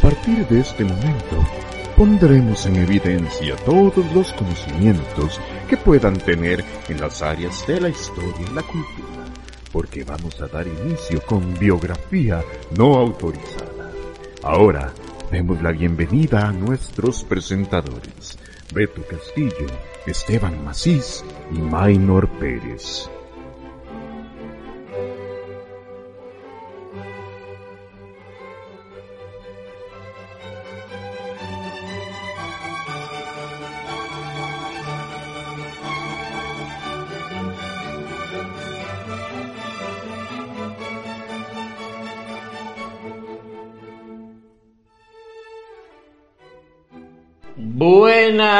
partir de este momento, pondremos en evidencia todos los conocimientos que puedan tener en las áreas de la historia y la cultura, porque vamos a dar inicio con biografía no autorizada. Ahora, demos la bienvenida a nuestros presentadores, Beto Castillo, Esteban Macís y Maynor Pérez.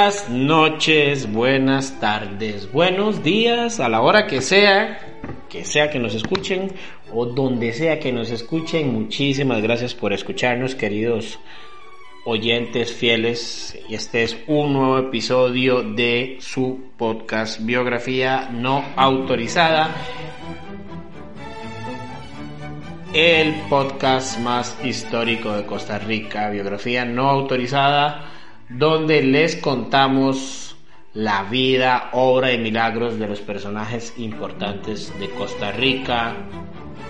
Buenas noches, buenas tardes, buenos días, a la hora que sea, que sea que nos escuchen o donde sea que nos escuchen. Muchísimas gracias por escucharnos, queridos oyentes fieles. Este es un nuevo episodio de su podcast Biografía No Autorizada. El podcast más histórico de Costa Rica, biografía no autorizada donde les contamos la vida, obra y milagros de los personajes importantes de Costa Rica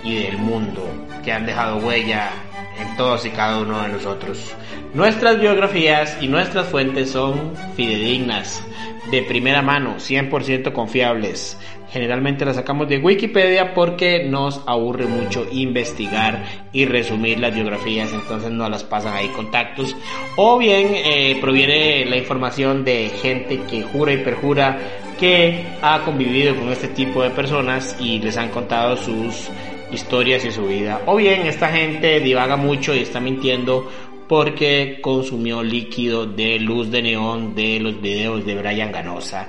y del mundo que han dejado huella en todos y cada uno de nosotros. Nuestras biografías y nuestras fuentes son fidedignas, de primera mano, 100% confiables. Generalmente las sacamos de Wikipedia porque nos aburre mucho investigar y resumir las biografías, entonces no las pasan ahí contactos. O bien eh, proviene la información de gente que jura y perjura que ha convivido con este tipo de personas y les han contado sus historias y su vida. O bien esta gente divaga mucho y está mintiendo porque consumió líquido de luz de neón de los videos de Brian Ganosa.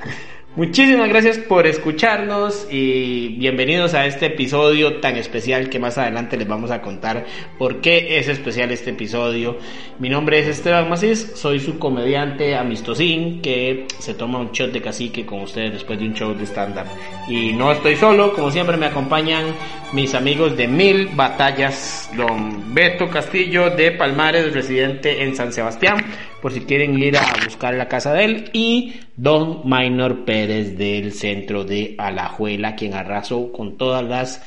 Muchísimas gracias por escucharnos y bienvenidos a este episodio tan especial que más adelante les vamos a contar por qué es especial este episodio. Mi nombre es Esteban Macís, soy su comediante amistosín que se toma un shot de cacique con ustedes después de un show de stand-up. Y no estoy solo, como siempre me acompañan mis amigos de Mil Batallas, don Beto Castillo de Palmares, residente en San Sebastián por si quieren ir a buscar la casa de él, y Don Minor Pérez del centro de Alajuela, quien arrasó con todas las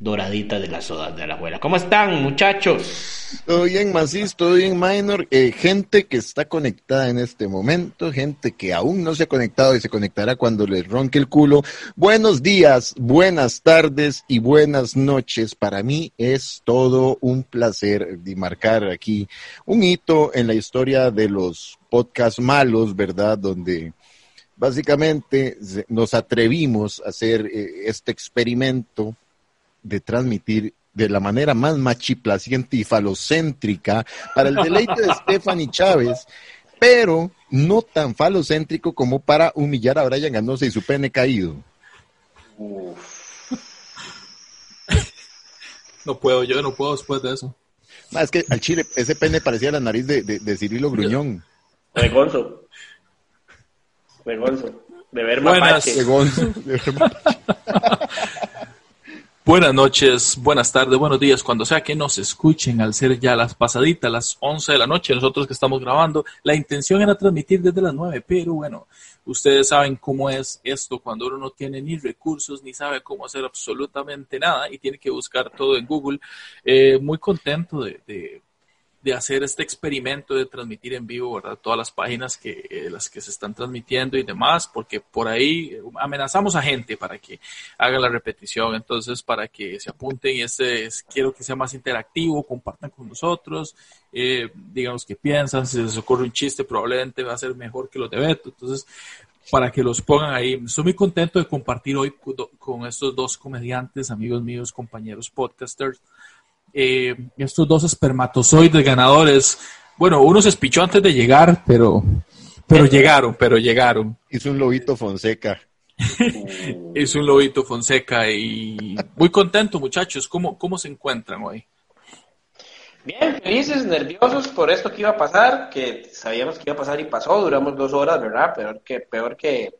doraditas de las sodas de Alajuela. ¿Cómo están, muchachos? Todo bien, Macis, todo bien, Minor. Eh, gente que está conectada en este momento, gente que aún no se ha conectado y se conectará cuando les ronque el culo. Buenos días, buenas tardes y buenas noches. Para mí es todo un placer marcar aquí un hito en la historia de los podcasts malos, ¿verdad? Donde básicamente nos atrevimos a hacer eh, este experimento de transmitir de la manera más machiplaciente y falocéntrica para el deleite de Stephanie Chávez, pero no tan falocéntrico como para humillar a Brian Ganosa y su pene caído. No puedo, yo no puedo después de eso. es que al chile, ese pene parecía la nariz de, de, Cirilo Gruñón. Vergonzo. Vergonzo. De ver mapache. De ver mapache. Buenas noches, buenas tardes, buenos días, cuando sea que nos escuchen, al ser ya las pasaditas, las 11 de la noche, nosotros que estamos grabando, la intención era transmitir desde las 9, pero bueno, ustedes saben cómo es esto cuando uno no tiene ni recursos ni sabe cómo hacer absolutamente nada y tiene que buscar todo en Google. Eh, muy contento de de hacer este experimento de transmitir en vivo, ¿verdad? Todas las páginas que eh, las que se están transmitiendo y demás, porque por ahí amenazamos a gente para que haga la repetición, entonces para que se apunten y este quiero que sea más interactivo, compartan con nosotros, eh, digamos qué piensan, si les ocurre un chiste probablemente va a ser mejor que los de Beto, entonces para que los pongan ahí. Estoy muy contento de compartir hoy con estos dos comediantes, amigos míos, compañeros podcasters, eh, estos dos espermatozoides ganadores, bueno, uno se espichó antes de llegar, pero, pero llegaron, pero llegaron. Hizo un lobito Fonseca. Hizo un lobito Fonseca y muy contento, muchachos. ¿Cómo, cómo se encuentran hoy? Bien, felices, nerviosos por esto que iba a pasar, que sabíamos que iba a pasar y pasó, duramos dos horas, ¿verdad? Peor que, peor que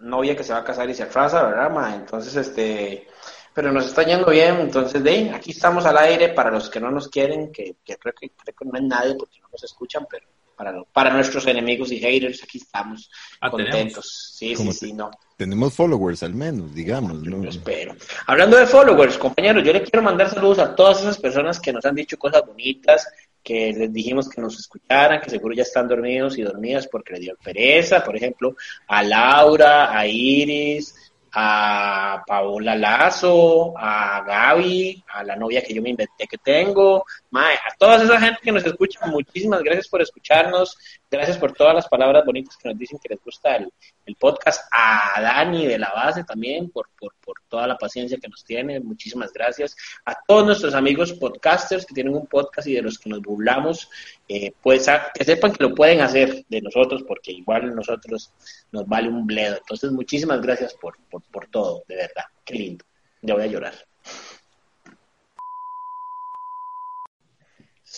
novia que se va a casar y se atrasa, ¿verdad? Ma? Entonces, este, pero nos está yendo bien, entonces de aquí estamos al aire para los que no nos quieren, que, creo, que, creo que no hay nadie porque no nos escuchan, pero para, para nuestros enemigos y haters aquí estamos ah, contentos. Sí, sí, sí, no. Tenemos followers al menos, digamos. ¿no? espero. Hablando de followers, compañeros, yo le quiero mandar saludos a todas esas personas que nos han dicho cosas bonitas, que les dijimos que nos escucharan, que seguro ya están dormidos y dormidas porque le dio pereza, por ejemplo, a Laura, a Iris, a Paola Lazo, a Gaby, a la novia que yo me inventé que tengo, a toda esa gente que nos escucha, muchísimas gracias por escucharnos, gracias por todas las palabras bonitas que nos dicen que les gusta el, podcast, a Dani de la base también por, por, toda la paciencia que nos tiene, muchísimas gracias, a todos nuestros amigos podcasters que tienen un podcast y de los que nos burlamos, eh, pues que sepan que lo pueden hacer de nosotros porque igual nosotros nos vale un bledo, entonces muchísimas gracias por, por todo, de verdad, qué lindo, ya voy a llorar.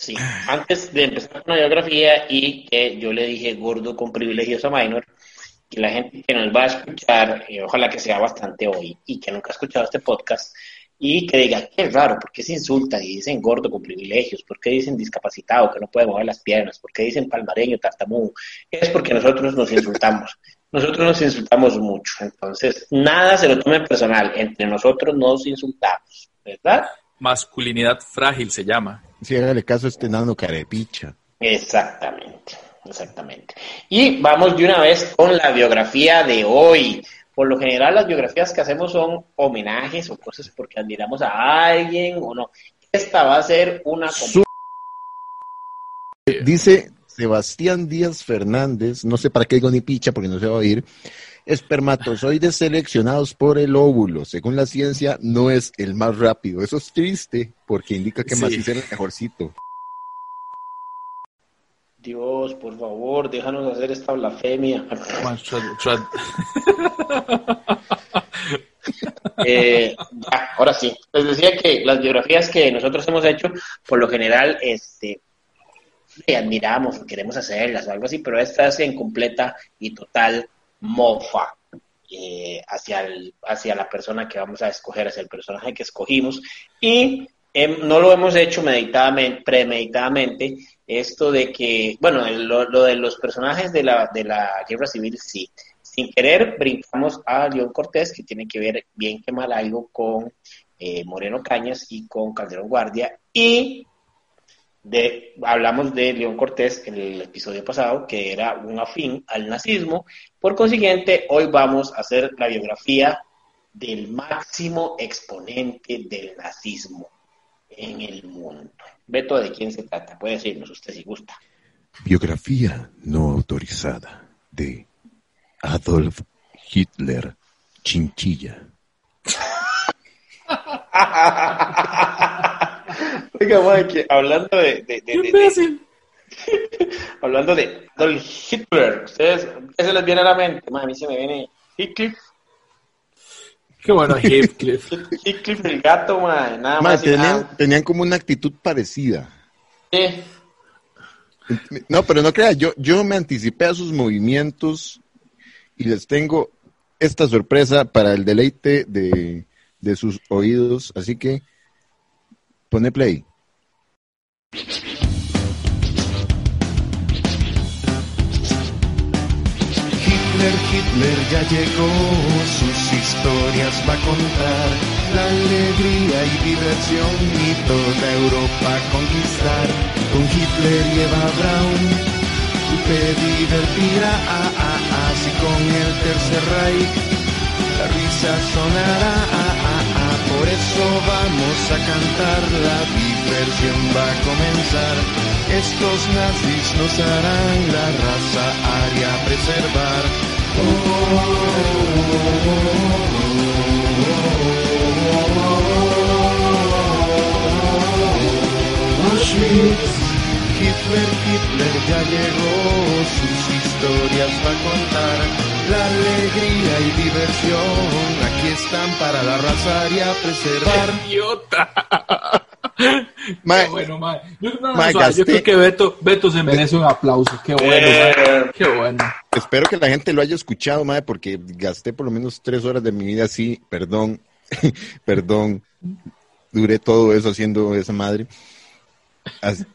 Sí, antes de empezar con la biografía y que yo le dije gordo con privilegios a Minor, que la gente que nos va a escuchar, eh, ojalá que sea bastante hoy, y que nunca ha escuchado este podcast, y que diga, qué raro, ¿por qué se insultan y dicen gordo con privilegios? ¿Por qué dicen discapacitado, que no puede mover las piernas? ¿Por qué dicen palmareño, tartamudo? Es porque nosotros nos insultamos. Nosotros nos insultamos mucho. Entonces, nada se lo tome personal. Entre nosotros nos insultamos, ¿verdad? Masculinidad frágil se llama. Si hágale caso a este nano carepicha. Exactamente, exactamente. Y vamos de una vez con la biografía de hoy. Por lo general las biografías que hacemos son homenajes o cosas porque admiramos a alguien o no. Esta va a ser una... Dice Sebastián Díaz Fernández, no sé para qué digo ni picha porque no se va a oír, espermatozoides seleccionados por el óvulo. Según la ciencia, no es el más rápido. Eso es triste porque indica que más es el mejorcito. Dios, por favor, déjanos hacer esta blasfemia. eh, ahora sí, les decía que las biografías que nosotros hemos hecho, por lo general, este, admiramos o queremos hacerlas o algo así, pero esta es en completa y total mofa eh, hacia, el, hacia la persona que vamos a escoger, hacia el personaje que escogimos. Y em, no lo hemos hecho meditadamente, premeditadamente, esto de que, bueno, lo, de los personajes de la, de la guerra civil, sí. Sin querer, brincamos a León Cortés, que tiene que ver bien que mal algo con eh, Moreno Cañas y con Calderón Guardia. Y de, hablamos de León Cortés en el episodio pasado, que era un afín al nazismo. Por consiguiente, hoy vamos a hacer la biografía del máximo exponente del nazismo en el mundo. Beto, ¿de quién se trata? Puede decirnos usted si gusta. Biografía no autorizada de Adolf Hitler Chinchilla. Oiga, hablando de. de, de, hablando de Adolf Hitler, ¿ustedes qué se les viene a la mente? a mí se me viene Heathcliff. Qué bueno, Heathcliff. Heathcliff el gato, man, nada más. tenían, tenían como una actitud parecida. Sí. No, pero no crea, yo, yo me anticipé a sus movimientos y les tengo esta sorpresa para el deleite de, de sus oídos, así que pone play. Hitler, Hitler ya llegó, sus historias va a contar, la alegría y diversión y toda Europa conquistar. Con Hitler lleva Braun, tú te divertirá, ah, ah, así con el Tercer Reich, la risa sonará, por eso vamos a cantar, la diversión va a comenzar. Estos nazis nos harán la raza aria preservar. Hitler, Hitler ya llegó, sus historias va a contar. La alegría y diversión para la raza y a preservar. ¡Idiota! Qué bueno, mae. Yo, yo creo que Beto, Beto se merece un aplauso. Qué bueno, eh. Qué bueno. Espero que la gente lo haya escuchado, mae, porque gasté por lo menos tres horas de mi vida así, perdón. Perdón, duré todo eso haciendo esa madre. As-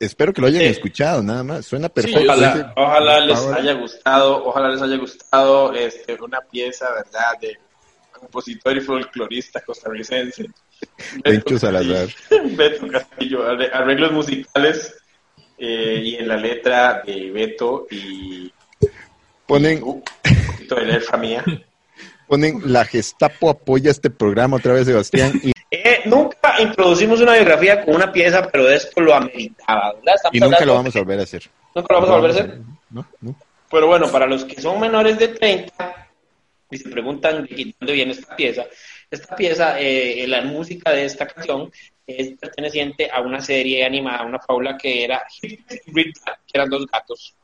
espero que lo hayan Sí. escuchado, nada más. Suena perfecto. Ojalá, Ese- ojalá les haya gustado, ojalá les haya gustado este, una pieza, ¿verdad? De compositor y folclorista costarricense. Bencho Salazar. Beto Castillo, arre- arreglos musicales eh, y en la letra de Beto y Ponen, uh, un poquito de letra mía. ponen la Gestapo apoya este programa otra vez, Sebastián. Y, Eh, nunca introducimos una biografía con una pieza, pero esto lo ameritaba, ¿verdad? Estamos y nunca lo vamos a volver a hacer. Nunca lo vamos a volver a hacer. No, no. Pero bueno, para los que son menores de 30 y se preguntan de dónde viene esta pieza, esta pieza, eh, la música de esta canción es perteneciente a una serie animada, una fábula que era Rita, que eran dos gatos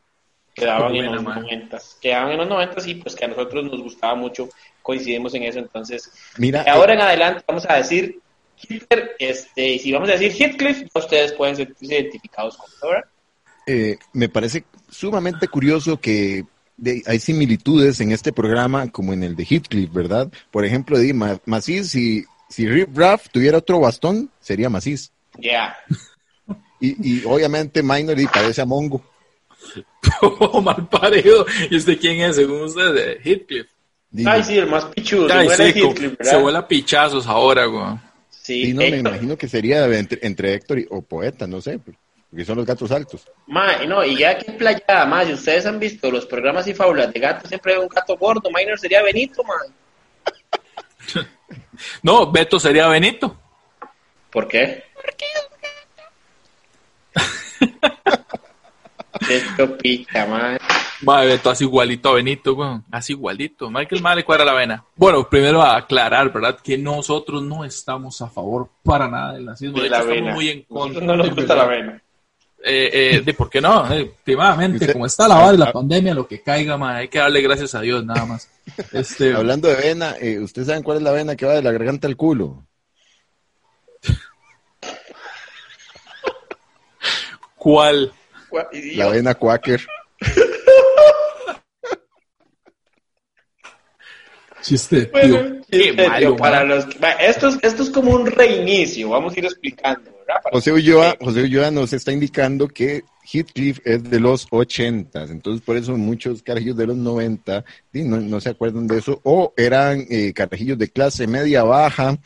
que daban en los noventas, que daban en los noventas y pues que a nosotros nos gustaba mucho, coincidimos en eso, entonces Mira, de ahora en adelante vamos a decir Hitler, este, y si vamos a decir Heathcliff, ya ustedes pueden sentirse identificados con eso, ¿verdad? eh, me parece sumamente curioso que de- hay similitudes en este programa como en el de Heathcliff, ¿verdad? Por ejemplo, di, Ma- Macís, si, si Rip Raff tuviera otro bastón, sería Macís. Ya. Y, y obviamente Minor y parece a Mongo. Oh, mal parido. ¿Y usted quién es, según usted? De Heathcliff. Di, Ay, sí, el más pichudo. Ay, se sí, Heathcliff, se vuela pichazos ahora, güey. Sí, y no me imagino que sería entre, entre Héctor y, o Poeta, no sé, porque son los gatos altos. Ma, y no, y ya que playada, más, si ustedes han visto los programas y fábulas de gatos, siempre hay un gato gordo, Minor sería Benito, man. No, Beto sería Benito. ¿Por qué? Esto pica, man. Madre, Beto hace igualito a Benito, güey. Hace igualito. Michael Mal le cuadra la vena. Bueno, primero a aclarar, ¿verdad? Que nosotros no estamos a favor para nada del nazismo. De, De hecho, la estamos vena. muy en contra. Nosotros no nos gusta la vena. Eh, eh, de por qué no, eh, últimamente, como está la vara y la pandemia, lo que caiga, madre, hay que darle gracias a Dios, nada más. Este, Hablando de vena, eh, ¿ustedes saben cuál es la vena que va de la garganta al culo? ¿cuál? La vena Quaker. Chiste, tío. Bueno, Qué chiste, malo, tío, para los esto, es, esto es como un reinicio, vamos a ir explicando, ¿verdad? Para- José Ulloa, José Ulloa nos está indicando que Heathcliff es de los 80, entonces por eso muchos carajillos de los 90 sí, no, no se acuerdan de eso, o eran eh, carajillos de clase media baja,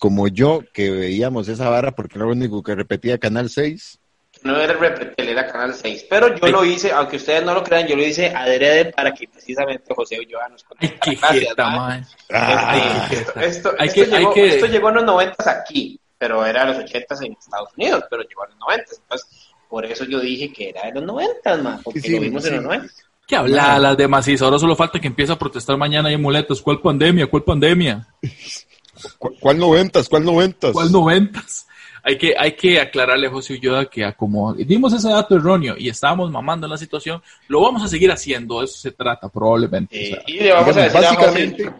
como yo, que veíamos esa vara porque era lo único que repetía Canal 6. No era el Repetel, era Canal 6. Pero yo Ay. lo hice, aunque ustedes no lo crean, yo lo hice adrede para que precisamente José Ulloa nos Ay, conectara. qué Gracias, jeta, man. Este, esto, esto- Hay esto que- hay llegó, que- esto llegó en los 90 aquí, pero era en los 80 en Estados Unidos, pero llegó en los 90. Entonces, por eso yo dije que era de los 90, man, porque Sí, lo vimos sí. en los 90. ¿Qué habla las de macizo? Ahora solo falta que empiece a protestar mañana y muletas. ¿Cuál pandemia? ¿Cuál pandemia? ¿Cu- ¿Cuál noventas? ¿Cuál noventas? ¿Cuál noventas? Hay que, hay que aclararle a José Ulloa que a como dimos ese dato erróneo y estábamos mamando en la situación, lo vamos a seguir haciendo, eso se trata probablemente. Eh, o sea, y le vamos a decir a básicamente- José,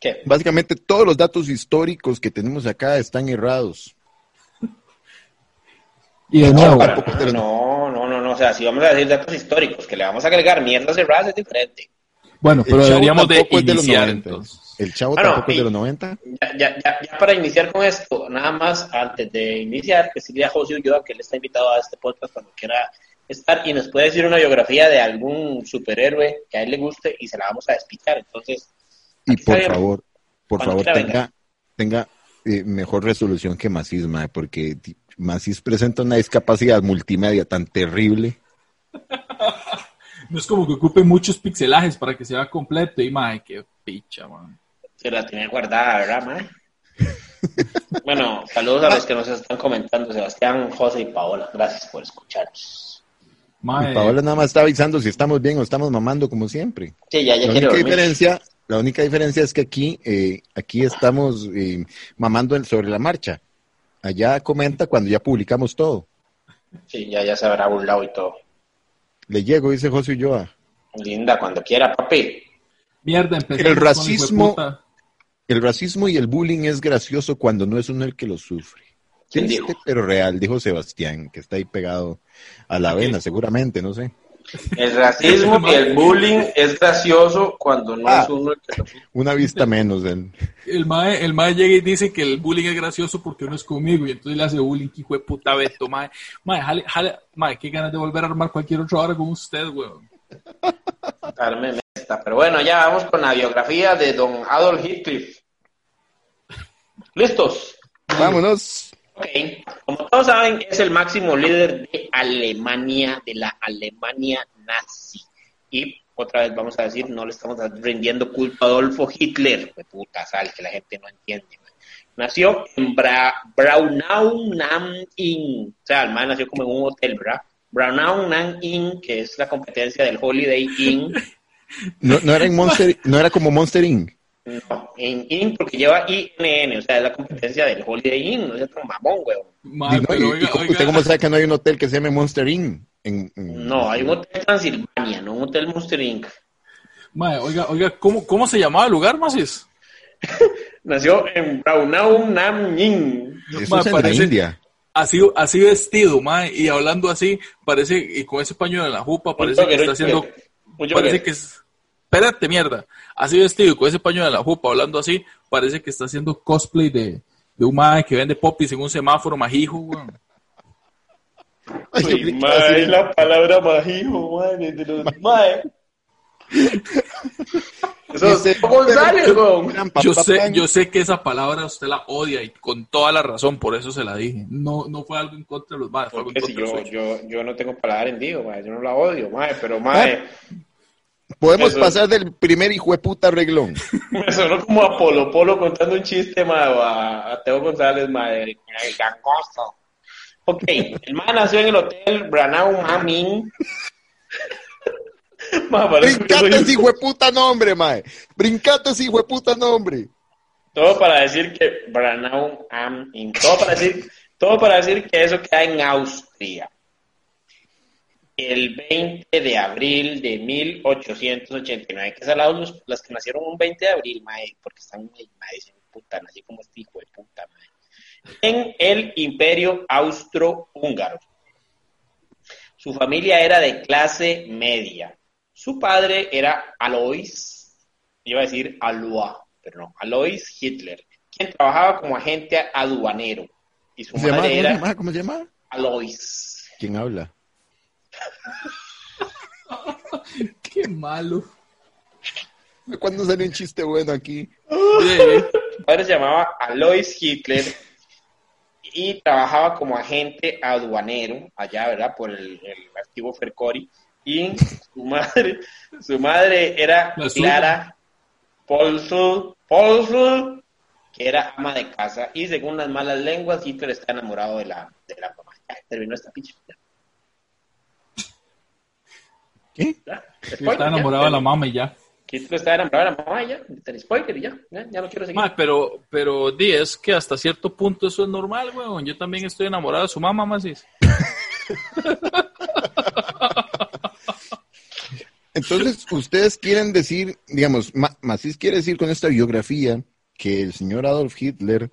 ¿qué? Básicamente todos los datos históricos que tenemos acá están errados. y de No, nuevo, lo- no, no, no, no, o sea, si vamos a decir datos históricos, que le vamos a agregar mierdas cerradas es diferente. bueno, pero deberíamos de iniciar 90. entonces. El chavo Bueno, tampoco es de los 90. Ya, ya, ya, ya para iniciar con esto, nada más antes de iniciar, decirle a José Ulloa que él está invitado a este podcast cuando quiera estar y nos puede decir una biografía de algún superhéroe que a él le guste y se la vamos a despichar. Entonces, Y por favor, por Cuando favor, tenga, tenga eh, mejor resolución que Macís, mae, porque Macís presenta una discapacidad multimedia tan terrible. No es como que ocupe muchos pixelajes para que sea completo y mae, qué picha, man. se la tiene guardada, ¿verdad, mae? bueno, saludos a los que nos están comentando, Sebastián, José y Paola. Gracias por escucharnos. Mae, Y Paola nada más está avisando si estamos bien o estamos mamando como siempre. Sí, ya, ya La quiero única dormir. diferencia, la única diferencia es que aquí, eh, aquí estamos eh, mamando el- sobre la marcha. Allá comenta cuando ya publicamos todo. Sí, ya, ya se habrá burlado y todo. Le llego, dice José Ulloa. Linda, cuando quiera, papi. Mierda, empecé el racismo- El racismo y el bullying es gracioso cuando no es uno el que lo sufre. ¿Quién Triste, dijo? pero real, dijo Sebastián, que está ahí pegado a la vena, seguramente, no sé. El racismo y el bullying es gracioso cuando no Ah. es uno el que lo Una vista menos. del- El mae, el mae llega y dice que el bullying es gracioso porque uno es conmigo y entonces le hace bullying, que hijo de puta Beto, mae. Mae, jale, jale, mae, qué ganas de volver a armar cualquier otra hora con usted, weón. darme esta. Pero bueno, ya vamos con la biografía de don Adolf Hitler. ¿Listos? Vámonos. Ok, como todos saben, es el máximo líder de Alemania, de la Alemania nazi. Y otra vez vamos a decir, no le estamos rindiendo culpa a Adolfo Hitler. De puta sal, que la gente no entiende. man. Nació en Bra Braunau am Inn. O sea, el man nació como en un hotel, ¿verdad? Braunau am Inn, que es la competencia del Holiday Inn. No, no era en Monster, no era como Monster Inc. No, en Inn porque lleva INN, o sea, es la competencia del Holiday Inn, no es otro mamón, weón. Y no, pero y- y oiga, cómo- oiga, ¿Usted cómo sabe que no hay un hotel que se llame Monster Inc? En, en- No, hay un hotel Transilvania, no un hotel Monster Inc. mae, oiga, oiga, ¿cómo, ¿cómo se llamaba el lugar, Macis? Nació en Braunau Nam Yin. Eso es en parece- la India. Así, así vestido, mae, y hablando así, parece, y con ese pañuelo en la jupa, parece que está haciendo, parece que es, espérate, mierda, así vestido y con ese pañuelo en la jupa, hablando así, parece que está haciendo cosplay de, de un mae que vende popis en un semáforo majijo, weón. Ay, Uy, mae, la palabra majijo, mae, de los mae. Eso es González, weón. Yo sé, yo sé que esa palabra usted la odia y con toda la razón, por eso se la dije. No, no fue algo en contra de los maes, fue algo en Porque si contra yo, yo, yo no tengo palabra en digo, mae, yo no la odio, mae, pero mae, Podemos pasar del primer hijo de puta reglón. me sonó como a Polo Polo contando un chiste, o a, a Teo González, mae, el gangoso. Ok, el mae nació en el hotel Branau Mamin. Brincate ese hijo de puta nombre, mae. Brincate ese hijo de puta nombre. Todo para decir que Branau am in- todo para decir, todo para decir que eso queda en Austria. El 20 de abril de 1889, que son los, las que nacieron un 20 de abril, mae, porque están mae, mae, puta, nací como este hijo de puta, mae. En el Imperio Austrohúngaro. Su familia era de clase media. Su padre era Alois, iba a decir Alois, pero no, Alois Hitler, quien trabajaba como agente aduanero. Y su ¿Cómo se llama? madre ¿Cómo se era? ¿Cómo se llama? Alois. ¿Quién habla? Qué malo. ¿Cuándo salió un chiste bueno aquí? Sí, Su padre se llamaba Alois Hitler y trabajaba como agente aduanero allá, ¿verdad? Por el, el activo Fercori. Y su madre, su madre era. Clara Polsul, Polsul, que era ama de casa. Y según las malas lenguas, Hitler está enamorado de la, de la mamá. Ya, terminó esta picha. ¿Qué? ya. Está enamorado de la mamá y ya. Hitler está enamorado de la mamá y ya. El spoiler y ya. Ya, ya no quiero seguir. Mae, pero, pero di, es que hasta cierto punto eso es normal, weón. Yo también estoy enamorado de su mamá, Macis. Entonces, ustedes quieren decir, digamos, Ma- Macís quiere decir con esta biografía que el señor Adolf Hitler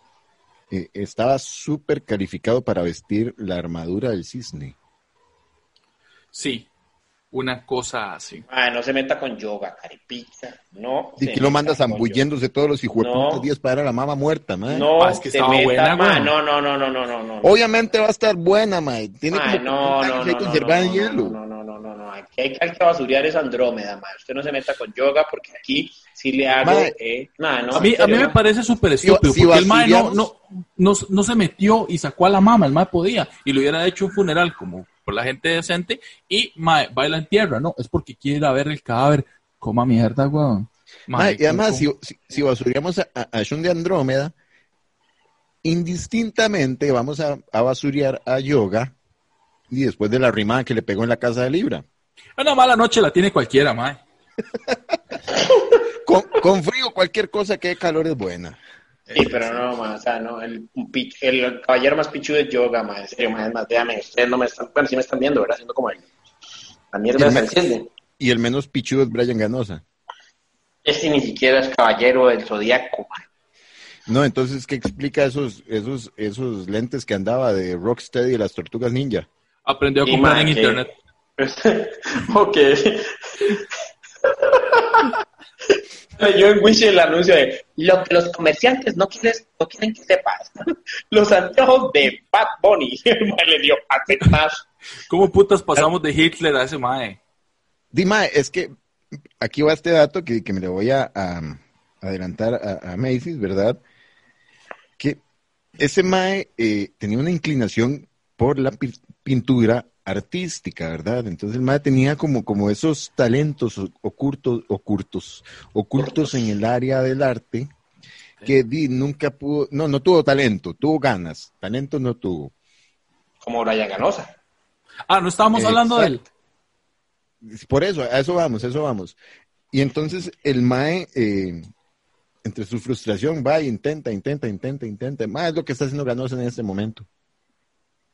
eh, estaba súper calificado para vestir la armadura del cisne. Sí, una cosa así. Ah, no se meta con yoga, caripicha. No. Y que lo manda zambulléndose todos los hijueputos No. días para ver a la mamá muerta, mae. No, Ah, es que estaba meta, buena, ma. No, no, no, no, no, no, no. Obviamente va a estar buena, mae. Tiene Ay, como no, 40 no, no, no, conservada en no, hielo. no, no, no, no, no. Aquí hay que, hay que basurear es Andrómeda, ma. Usted no se meta con yoga porque aquí sí le hago. Ma, eh, no, A mí, a mí me ma. parece súper estúpido, si porque el mae no, no, no, no se metió y sacó a la mamá, el mae podía, y le hubiera hecho un funeral como por la gente decente, y mae, baila en tierra, no, es porque quiere ir a ver el cadáver, coma mierda, weón. Mae, y además, si, ¿cómo- si, si basureamos a, a, Shun de Andrómeda, indistintamente vamos a, a basurear a Yoga y después de la rimada que le pegó en la casa de Libra. Una mala noche la tiene cualquiera, mae. Con, con frío, cualquier cosa que dé calor es buena. Sí, pero no, ma, o sea, no, el, caballero más pichudo es yoga, ma, en serio, ma, es más, véame, ustedes no me están, bueno, sí me están viendo, ¿verdad? Haciendo como el, la mierda se me- enciende. Y el menos pichudo es Brian Ganosa. Este ni siquiera es caballero del zodiaco. No, entonces, ¿qué explica esos, esos, esos lentes que andaba de Rocksteady y las tortugas ninja? Aprendió a Y, comprar en que- internet. ok. Yo en Wish el anuncio de lo que los comerciantes no quieren, no quieren que sepas. Los anteojos de Bad Bunny. le dio aceptar. ¿Cómo putas pasamos de Hitler a ese mae? Dime, es que aquí va este dato que, que me le voy a, a adelantar a, a Macy's, ¿verdad? Que ese Mae eh, tenía una inclinación por la pi- pintura artística, ¿verdad? Entonces el Mae tenía como, como esos talentos ocultos, ocultos, ocultos en el área del arte que di, nunca pudo, no, no tuvo talento, tuvo ganas, talento no tuvo. Como Brian Ganosa. Ah, no estábamos hablando de él. Por eso, a eso vamos, a eso vamos. Y entonces el Mae, eh, entre su frustración, va e intenta, intenta, intenta, intenta. Mae es lo que está haciendo Ganosa en este momento.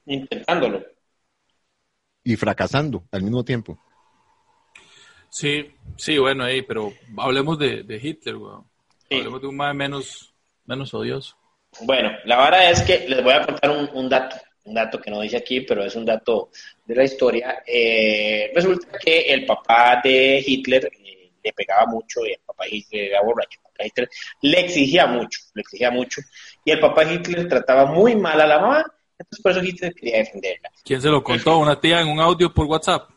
Intentándolo. Y fracasando al mismo tiempo. Sí, sí, bueno, ey, pero hablemos de, de Hitler, weón. Sí. Hablemos de un mae menos, menos odioso. Bueno, la verdad es que les voy a contar un, un dato, un dato que no dice aquí, pero es un dato de la historia. Eh, resulta que el papá de Hitler eh, le pegaba mucho y el papá de Hitler era borracho. El papá de Hitler le exigía mucho, le exigía mucho. Y el papá de Hitler trataba muy mal a la mamá, entonces por eso Hitler quería defenderla. ¿Quién se lo contó? ¿Una tía en un audio por WhatsApp?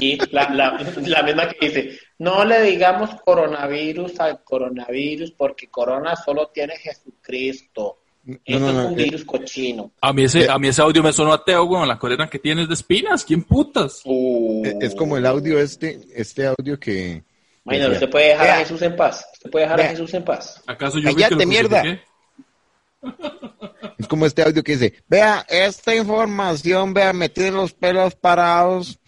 Y la, la, la misma que dice, no le digamos coronavirus al coronavirus porque corona solo tiene Jesucristo. No, Esto no, es un eh, virus cochino. A mí ese, a mí ese audio me sonó ateo, weón. La corona que tienes de espinas. ¿Quién putas? Uh, Es, es como el audio este, este audio que... Decía, usted puede dejar a "Vea, Jesús en paz. Usted puede dejar a. Jesús en paz. ¿Acaso yo Cállate, que lo mierda. Es como este audio que dice, vea, esta información, vea, me tiene los pelos parados,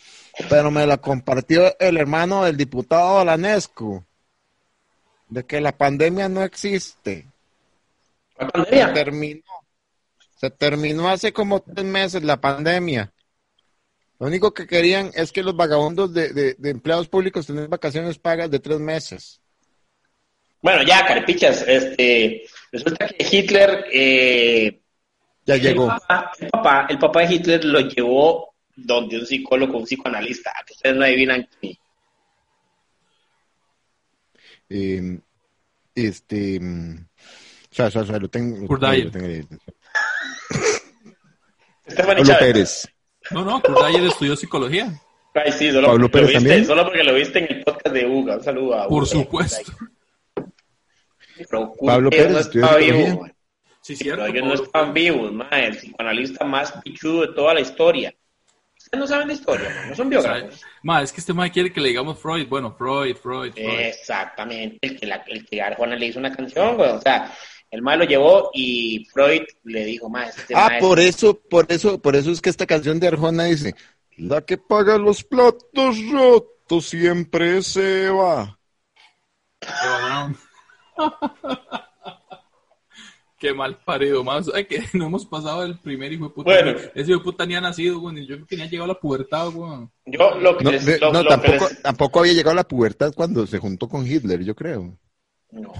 pero me la compartió el hermano del diputado Lanescu, de que la pandemia no existe. ¿La Se pandemia? terminó. Se terminó hace como tres meses la pandemia. Lo único que querían es que los vagabundos de, de- de empleados públicos tengan vacaciones pagas de tres meses. Bueno, ya, caripichas. Este, resulta que Hitler, eh, Ya el, llegó. papá, el, papá, el papá de Hitler lo llevó donde un psicólogo, un psicoanalista. A que ustedes no adivinan quién. Eh, este. mm, O sea, o sea, o sea, lo tengo. Kurt lo tengo Pablo Chávez. Pérez. No, no, Kurt Dyer estudió psicología. Ay, sí, solo, Pablo porque lo Pérez viste, también. solo porque lo viste en el podcast de Uga. Un saludo a Por Uga. supuesto. Pablo Pérez no estaba vivo. Sí, Sí, cierto. pero ellos no Pablo. estaban vivos, ma, el psicoanalista más pichudo de toda la historia. Ustedes no saben de historia, man, no son O sea, biógrafos. ma, es que este mae quiere que le digamos Freud. Bueno, Freud, Freud, Freud. Exactamente, el que, la, el que Arjona le hizo una canción, güey. O sea, el ma lo llevó y Freud le dijo, ma, este Ah, por eso, por eso, por eso es que esta canción de Arjona dice, la que paga los platos rotos siempre se va. Qué mal parido, más. Ay, que no hemos pasado el primer hijo de puta. Bueno. Ese hijo de puta ni ha nacido, güey. Yo creo que ni ha llegado a la pubertad, güey. Yo lo que No, les- de- lo- no, lo que tampoco, les- tampoco había llegado a la pubertad cuando se juntó con Hitler, yo creo. No.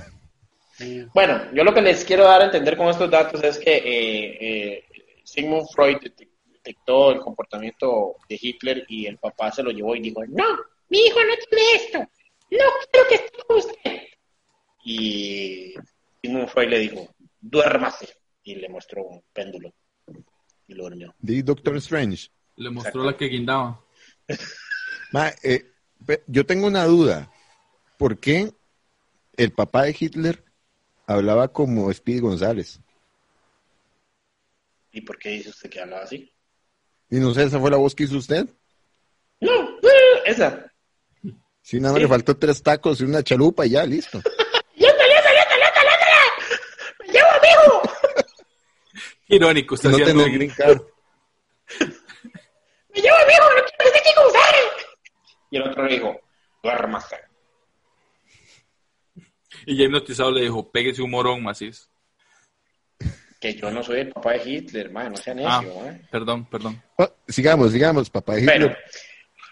Bueno, yo lo que les quiero dar a entender con estos datos es que eh, eh, Sigmund Freud detec- detectó el comportamiento de Hitler y el papá se lo llevó y dijo, no, mi hijo no tiene esto, no quiero que esté con usted. Y Sigmund Freud le dijo, duérmase, y le mostró un péndulo y lo durmió. De Doctor Strange. Le mostró la que guindaba. Ma, eh, yo tengo una duda. ¿Por qué el papá de Hitler hablaba como Speedy González? ¿Y por qué dice usted que hablaba así? Y no sé, esa fue la voz que hizo usted. No, eh, esa. Si nada más Sí. le faltó tres tacos y una chalupa y ya, listo. Irónico, está no haciendo. tener green card. ¡Me llevo, amigo! ¡No quiero que esté con! Y el otro le dijo, duérmase. Y ya hipnotizado le dijo, pégese un morón maciz. Que yo no soy el papá de Hitler, man, no sea necio, Ah, man. perdón, perdón. Oh, sigamos, sigamos, papá de Hitler. Bueno,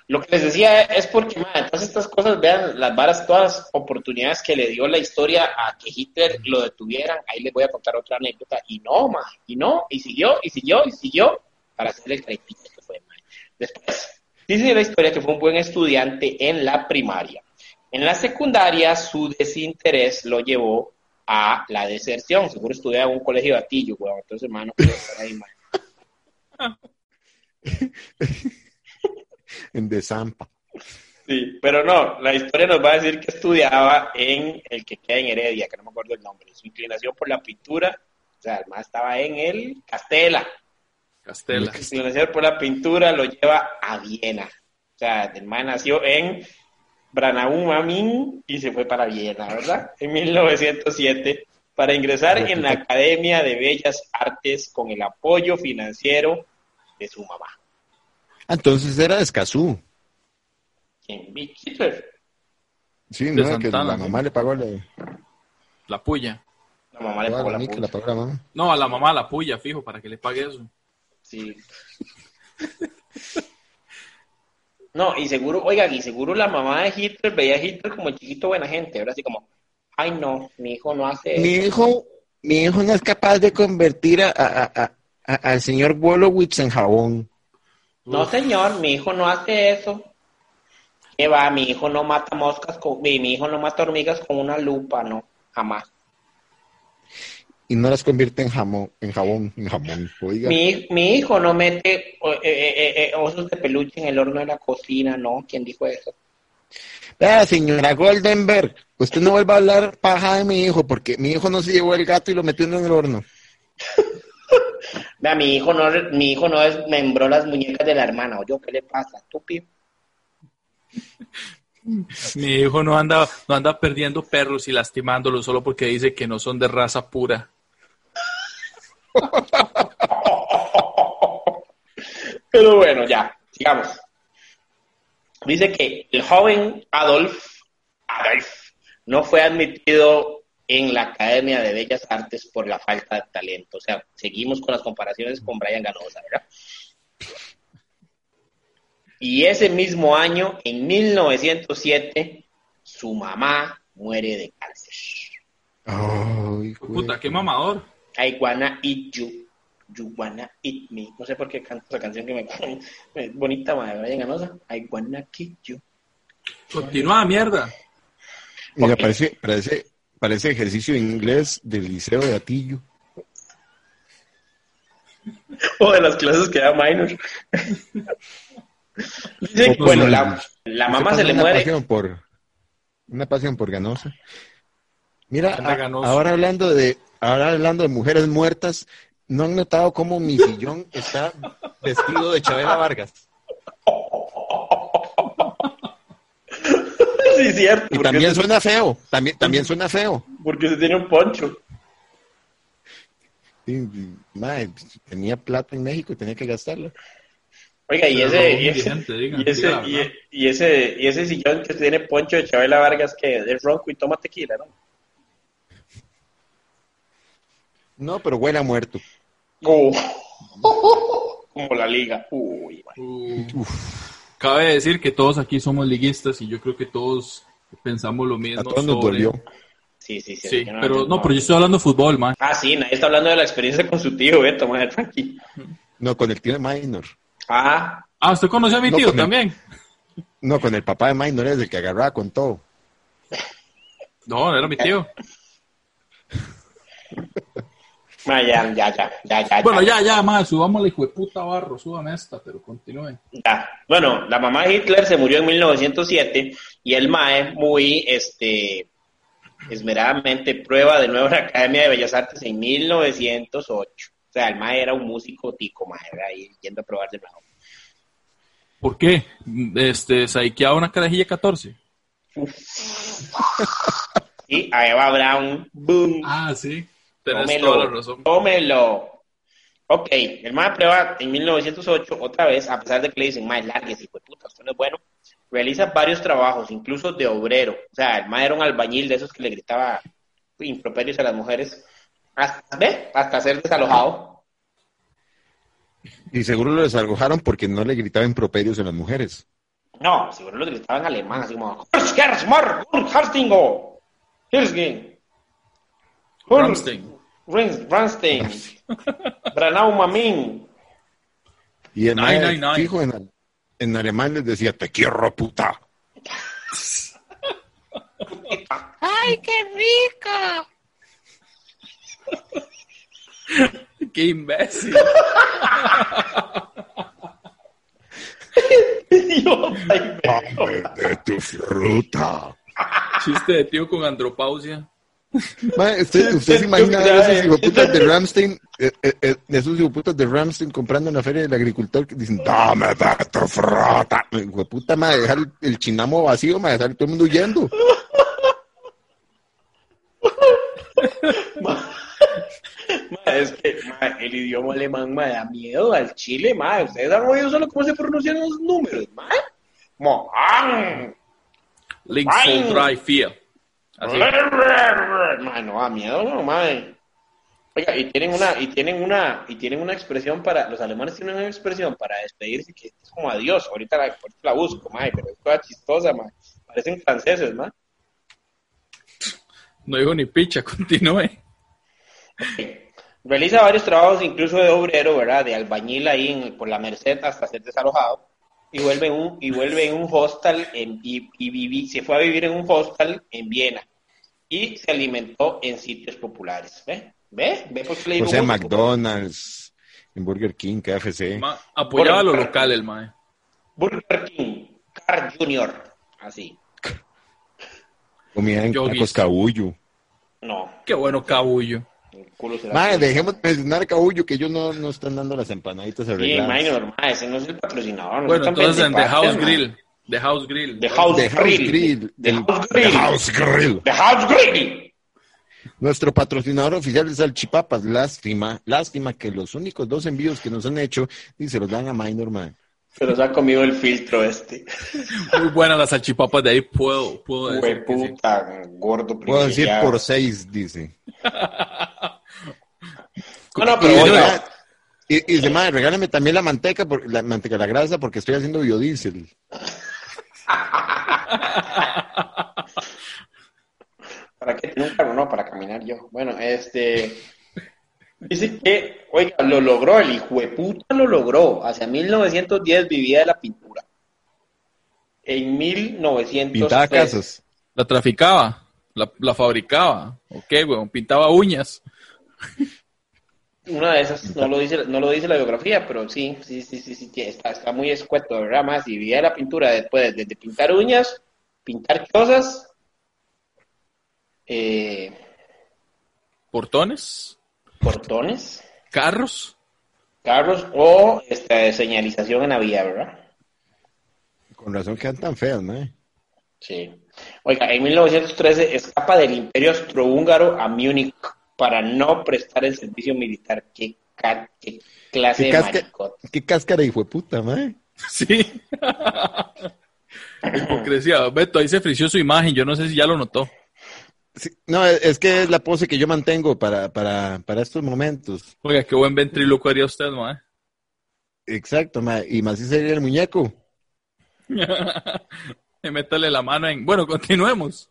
lo que les decía es porque, man, todas estas cosas, vean las varas, todas las oportunidades que le dio la historia a que Hitler lo detuvieran. Ahí les voy a contar otra anécdota. Y no, man, y no, y siguió, y siguió, y siguió, para hacer el caripita que fue, man. Después, Dice la historia que fue un buen estudiante en la primaria. En la secundaria, su desinterés lo llevó a la deserción. Seguro estudiaba en un colegio de Atillo, weón. Entonces, hermano, puede estar ahí, man. En Desampa. Sí, pero no, la historia nos va a decir que estudiaba en el que queda en Heredia, que no me acuerdo el nombre. Su inclinación por la pintura, o sea, además estaba en el Castela. Castela. Su inclinación por la pintura lo lleva a Viena. O sea, el man nació en Branagh am Inn y se fue para Viena, ¿verdad? En 1907 para ingresar en la Academia de Bellas Artes con el apoyo financiero de su mamá. Entonces era de Escazú. En Big Hitler. Sí, De ¿no? que Santana, la sí. mamá le pagó la, La puya. La mamá le pagó pagó la la mica, puta. la pagó la mamá. No, a la mamá la puya, fijo, para que le pague eso. Sí. No, y seguro, oiga, y seguro la mamá de Hitler veía a Hitler como el chiquito buena gente, ahora así como, ay no, mi hijo no hace Mi hijo, mi hijo no es capaz de convertir a, a- a- a- al señor Wolowitz en jabón. No, señor, mi hijo no hace eso. ¿Qué va? Mi hijo no mata moscas con, mi, hijo no mata hormigas con una lupa, no, jamás. Y no las convierte en jamón, en jabón, en jamón. Oiga. Mi, mi hijo no mete o- eh, eh, eh, osos de peluche en el horno de la cocina, no, ¿quién dijo eso? Vea, señora Goldenberg, usted no vuelva a hablar paja de mi hijo, porque mi hijo no se llevó el gato y lo metió en el horno. Vea, mi hijo no, mi hijo no desmembró las muñecas de la hermana, o yo, ¿qué le pasa, estúpido? Mi hijo no anda, no anda perdiendo perros y lastimándolos solo porque dice que no son de raza pura. Pero bueno, ya, sigamos. Dice que el joven Adolf, Adolf no fue admitido en la Academia de Bellas Artes por la falta de talento. O sea, seguimos con las comparaciones con Brian Ganosa, ¿verdad? Y ese mismo año, en 1907, su mamá muere de cáncer. Ay. Puta, qué mamador. I wanna eat you. You wanna eat me. No sé por qué canto esa canción que me es bonita, madre, Brian Ganosa. I wanna kill you. Continúa, mierda. Mira, Ok. parece, parece, parece ejercicio de inglés del Liceo de Atillo. O de las clases que da minor. Bueno, la, la mamá pasa se le una muere. Pasión por, una pasión por Ganosa. Mira, a- ahora hablando de, ahora hablando de mujeres muertas, ¿no han notado cómo mi sillón está vestido de Chabela Vargas? sí, cierto. Y también se- suena feo, también, también suena feo. Porque se tiene un poncho. Sí, tenía plata en México y tenía que gastarla. Oiga, y ese, no, y ese, digan, y ese, y, ese, y ese sillón que tiene poncho de Chabela Vargas que es ronco y toma tequila, ¿no? No, pero huele a muerto. Oh. Como la liga. Uy, man. Cabe decir que todos aquí somos liguistas y yo creo que todos pensamos lo mismo. A todos nos sobre- dolió. Sí, sí, sí. Sí, no- pero yo no, pero yo estoy hablando de fútbol, man. Ah, sí, nadie está hablando de la experiencia con su tío, Beto, madre, tranqui. No, con el tío de Minor. Ah, Ah, ¿usted conoce a mi No, tío el- también? No, con el papá de Minor es el que agarraba con todo. No, era mi tío. ah, ya, ya, ya, ya, ya. Bueno, ya, ya, más, subamos la hijo de puta barro, súbame esta, pero continúe. Ya. Bueno, la mamá de Hitler se murió en 1907 y el MAE muy este esmeradamente prueba de nuevo la Academia de Bellas Artes en 1908. O sea, el MAE era un músico tico, MAE, era ahí yendo a probar de nuevo. ¿Por qué? Este, saiqueaba una carajilla 14. Y a Eva Brown, boom, Ah, sí. Tenés tómelo, toda la razón. tómelo. Ok, el MAE prueba en 1908 otra vez, a pesar de que le dicen, MAE, lárguese, hijo de puta, usted no es bueno. Realiza varios trabajos, incluso de obrero. O sea, el MAE era un albañil de esos que le gritaba improperios a las mujeres. Hasta, ¿Ve? Hasta ser desalojado. Y seguro lo desalojaron porque no le gritaban improperios a las mujeres. No, seguro lo gritaban en alemán, así como, "Herzmar, Harstingo, Hirsgen, Ramstein. Ranstein, Branau Mamin. Y el Nine, nine, nine. fijo en, en alemán les decía, te quiero, puta. ¡Ay, qué rico! ¡Qué imbécil! Dame de tu fruta. Chiste de tío con andropausia. Mae, ¿usted, usted se imagina ver esos hijueputas de Ramstein, eh, eh, eh, esos hijueputas de Ramstein comprando en la feria del agricultor que dicen, dame tu fruta. Hijueputa, mae, dejar el, el chinamo vacío, mae, dejar todo el mundo huyendo. Ma, es que ma, el idioma alemán me da miedo al chile, ma. Ustedes han oído solo cómo se pronuncian los números, ma. Mo, ah, Links for Dry Fear. Así. Ma, no da miedo, no, ma. Oiga, y tienen una, y tienen una, y tienen una expresión para, los alemanes tienen una expresión para despedirse que es como adiós. Ahorita la, ahorita la busco, ma, pero es toda chistosa, ma. Parecen franceses, ma. No digo ni picha, continúe. Realiza varios trabajos, incluso de obrero, ¿verdad? De albañil ahí en- por la Merced hasta ser desalojado. Y vuelve en un, y vuelve en un hostal en, y, y viví- se fue a vivir en un hostal en Viena. Y se alimentó en sitios populares. ¿Ve? ¿Ve? ¿Ve por qué le digo O sea, McDonald's, en Burger King, KFC. Ma- apoyaba a lo local el mae. Burger King, Carl Jr. Así. Comida en tacos cabullo. No. Qué bueno cabullo. Mae, dejemos de mencionar cabullo, que ellos no, no están dando las empanaditas Sí, arregladas. minor, ma, ese no es el patrocinador. no Bueno, sean entonces en The House ma. Grill. The House Grill. The House, The House Grill. Grill. The El- House The Grill. House Grill. The House Grill. Nuestro patrocinador oficial es Salchipapas. Lástima, lástima que los únicos dos envíos que nos han hecho, y se los dan a Minor, man. Se los ha comido el filtro este. Muy buenas las salchipapas de ahí, puedo, puedo decir que sí. Hueputa, gordo Puedo decir por seis, dice. No, no, Y, pero oiga, "Ma, y, y dice, "Ma, regálame también la manteca, por, la manteca, la grasa, porque estoy haciendo biodiesel. ¿para qué carro? No, para caminar yo. Bueno, este... Dice que, oiga, lo logró, el hijo de puta lo logró. Hacia 1910 vivía de la pintura. En 1903... Pintaba casas. La traficaba, la, la fabricaba. Ok, weón, pintaba uñas. Una de esas, no lo dice, no lo dice la biografía, pero sí, sí, sí, sí, sí, está, está muy escueto, ¿verdad? Más, y vivía de la pintura después, desde pintar uñas, pintar cosas, eh, Portones, portones, carros. carros o este, señalización en la vía, ¿verdad? Con razón quedan tan feas, man. Sí. Oiga, en 1913 escapa del Imperio Austrohúngaro a Múnich para no prestar el servicio militar. ¿Qué, ca- qué clase ¿Qué, de maricot? qué cáscara hijo de puta, man. Sí. Hipocresía. Beto, ahí se frició su imagen. Yo no sé si ya lo notó. Sí, no, es es que es la pose que yo mantengo para, para, para estos momentos. Oiga, qué buen ventríloco haría usted, mae. Exacto, ma. Y más si sería el muñeco. Y métale la mano en. Bueno, continuemos.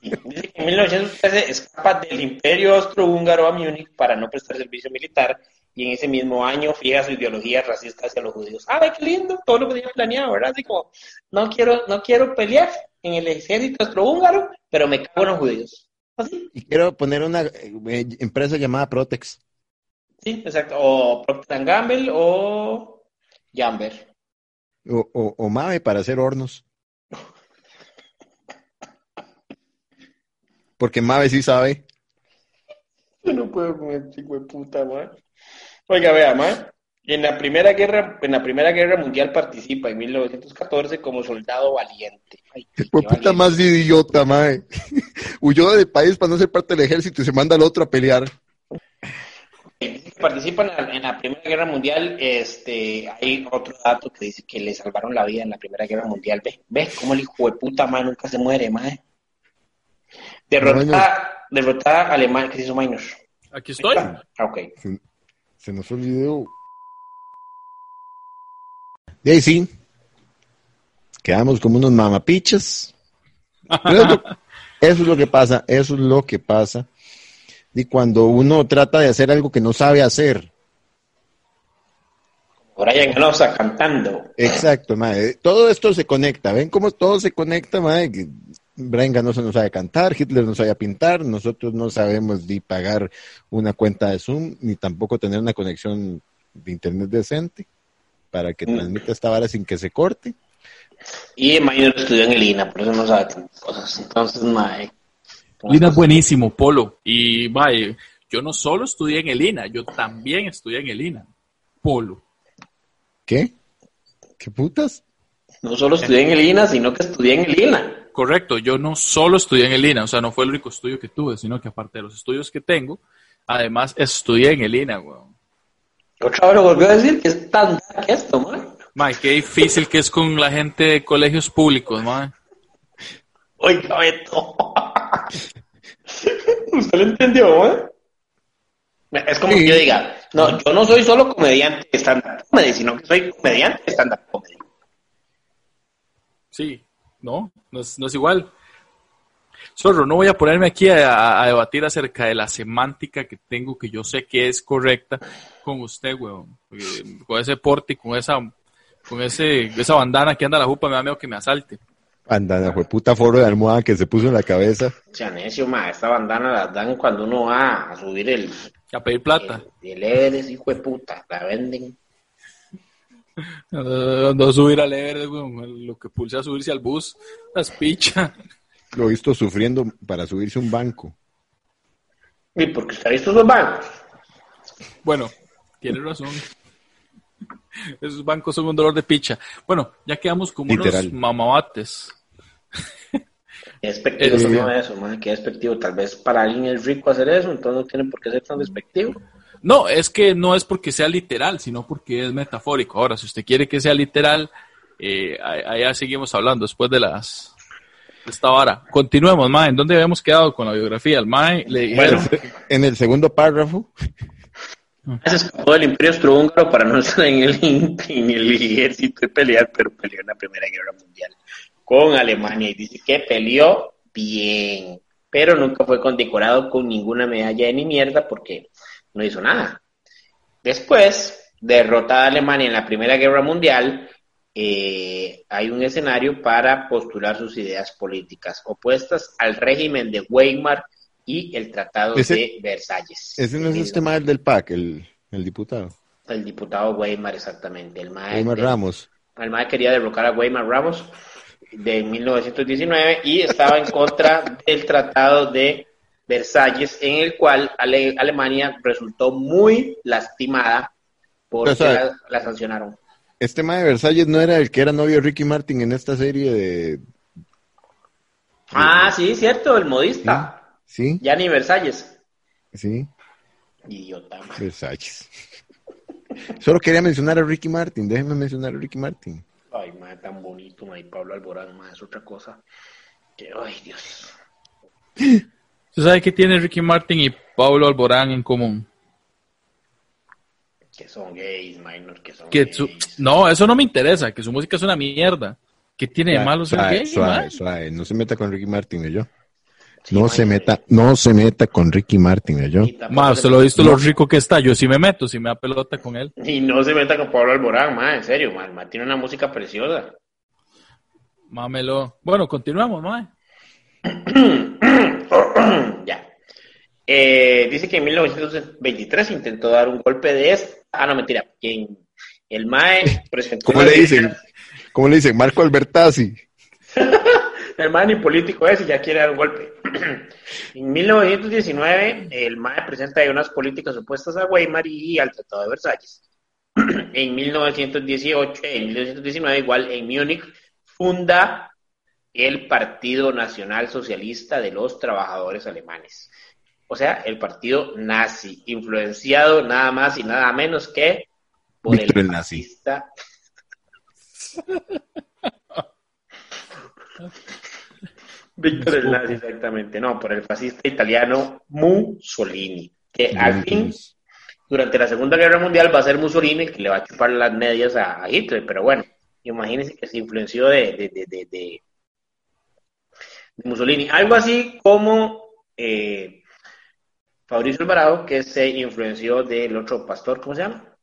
Dice que en 1913 escapa del Imperio Austrohúngaro a Múnich para no prestar servicio militar y en ese mismo año fija su ideología racista hacia los judíos. ¡Ay, qué lindo! Todo lo que tenía planeado, ¿verdad? Así como, no quiero, no quiero pelear en el ejército austrohúngaro, pero me cago en los judíos. Así, Y quiero poner una eh, empresa llamada Protex. sí, exacto. O Procter Gamble o Jamber. O, o, o Mave para hacer hornos. Porque Mave sí sabe. Yo no puedo con este hijo de puta, man. Oiga, vea, man. En la primera guerra, en la primera guerra mundial participa en 1914 como soldado valiente. Ay, qué puta valiente. más idiota, Mave. Huyó del país para no ser parte del ejército y se manda al otro a pelear. Dice que participa en la, en la Primera Guerra Mundial. Este, hay otro dato que dice que le salvaron la vida en la Primera Guerra Mundial. Ve, ve cómo el hijo de puta man nunca se muere, man. Derrotada, derrotada Alemania, ¿qué se hizo Minor? Aquí estoy. Ah, ok. Se, se nos video. Y ahí sí. Quedamos como unos mamapichas. Pero eso, eso es lo que pasa, eso es lo que pasa. Y cuando uno trata de hacer algo que no sabe hacer, Brian Enosa cantando. Exacto, mae. Todo esto se conecta. ¿Ven cómo todo se conecta, mae? Que Brian Ganosa no sabe cantar, Hitler no sabe pintar, nosotros no sabemos ni pagar una cuenta de Zoom, ni tampoco tener una conexión de internet decente para que Mm. transmita esta vara sin que se corte. Y Minor estudió en el INA, por eso no sabe tantas cosas. Entonces, mae. Lina es buenísimo, Polo. Y vaya, yo no solo estudié en el INA, yo también estudié en el INA. Polo. ¿Qué? ¿Qué putas? No solo estudié en el INA, sino que estudié en el INA. Correcto, yo no solo estudié en el INA, o sea, no fue el único estudio que tuve, sino que aparte de los estudios que tengo, además estudié en el INA, weón. Otra vez lo volvió a decir que es tan dark esto, mae. Mae, qué difícil que es con la gente de colegios públicos, mae. Oiga, Beto. ¿Usted lo entendió, mae? Es como Sí. que yo diga, no, yo no soy solo comediante de stand-up comedy, sino que soy comediante de stand-up comedy. Sí, no, no es, no es igual. Zorro, no voy a ponerme aquí a, a debatir acerca de la semántica que tengo, que yo sé que es correcta con usted, weón. Con ese porte y con esa, con ese, esa bandana que anda la jupa, me da miedo que me asalte. Anda, fue puta foro de almohada que se puso en la cabeza. O sea, necio, ma, esta bandana la dan cuando uno va a subir el, A pedir plata. el, el Everest, hijo de puta, la venden. Uh, a subir al Everest, weón. Lo que pulsa a subirse al bus, las picha. Lo he visto sufriendo para subirse a un banco. Y porque usted ha visto esos bancos. Bueno, tiene razón. Esos bancos son un dolor de picha. Bueno, ya quedamos como Literal. unos mamabates. Qué despectivo Eh, no eso, ma, qué despectivo. Tal vez para alguien es rico hacer eso, entonces no tiene por qué ser tan despectivo. No, es que no es porque sea literal, sino porque es metafórico. Ahora, si usted quiere que sea literal, eh, allá seguimos hablando después de las esta vara. Continuemos, Mae. ¿En dónde habíamos quedado con la biografía? El Mae le dijeron. En el segundo párrafo, Se escapó del Imperio Austrohúngaro para no estar en el, en el ejército y pelear, pero peleó en la Primera Guerra Mundial con Alemania y dice que peleó bien, pero nunca fue condecorado con ninguna medalla de ni mierda porque no hizo nada. Después, derrotada Alemania en la Primera Guerra Mundial, eh, hay un escenario para postular sus ideas políticas opuestas al régimen de Weimar y el Tratado Ese- de Versalles. ese no es este mae del PAC, el, el diputado. El diputado Weimar, exactamente. El MAE, Weimar Ramos. el MAE quería derrocar a Weimar Ramos de 1919 y estaba en contra del Tratado de Versalles, en el cual Ale- Alemania resultó muy lastimada porque O sea, la, la sancionaron. Este mae de Versalles no era el que era novio de Ricky Martin en esta serie de... Ah, sí, cierto, el modista. Sí, Gianni Versalles. sí, Idiota. Versalles. Solo quería mencionar a Ricky Martin, déjenme mencionar a Ricky Martin. Ay, mae, tan bonito, mae, Pablo Alborán, mae, es otra cosa. Que, ay, Dios. ¿Usted sabe qué tiene Ricky Martin y Pablo Alborán en común? Que son gays, minor, que son Que gays. su- no, eso no me interesa, que su música es una mierda. ¿Qué tiene de malo ser suave, gay, suave, suave, no se meta con Ricky Martin, yo. Sí, No se meta, no se meta con Ricky Martin, yo. Y tampoco Más, se usted lo ha meta- visto lo rico que está. Yo sí me meto, si me da pelota con él. Y no se meta con Pablo Alborán, ma, en serio, ma, el ma tiene una música preciosa. Mámelo. Bueno, continuamos, mae. ya. Eh, dice que en 1923 intentó dar un golpe de. Ah, no, mentira. Quien, el MAE presentó. ¿Cómo le dicen? ¿Cómo le dicen? Marco Albertazzi. El MAE ni político es y ya quiere dar un golpe. en 1919, el MAE presenta unas políticas opuestas a Weimar y al Tratado de Versalles. en 1918, en 1919, igual en Múnich, funda el Partido Nacional Socialista de los Trabajadores Alemanes. O sea, el partido nazi, influenciado nada más y nada menos que por Víctor el el nazi. fascista. Víctor el nazi, exactamente. No, por el fascista italiano Mussolini, que al fin, durante la Segunda Guerra Mundial, va a ser Mussolini el que le va a chupar las medias a, a Hitler. Pero bueno, imagínense que se influenció de, de, de, de, de- de Mussolini. Algo así como eh, Fabricio Alvarado, que se influenció del otro pastor, ¿cómo se llama?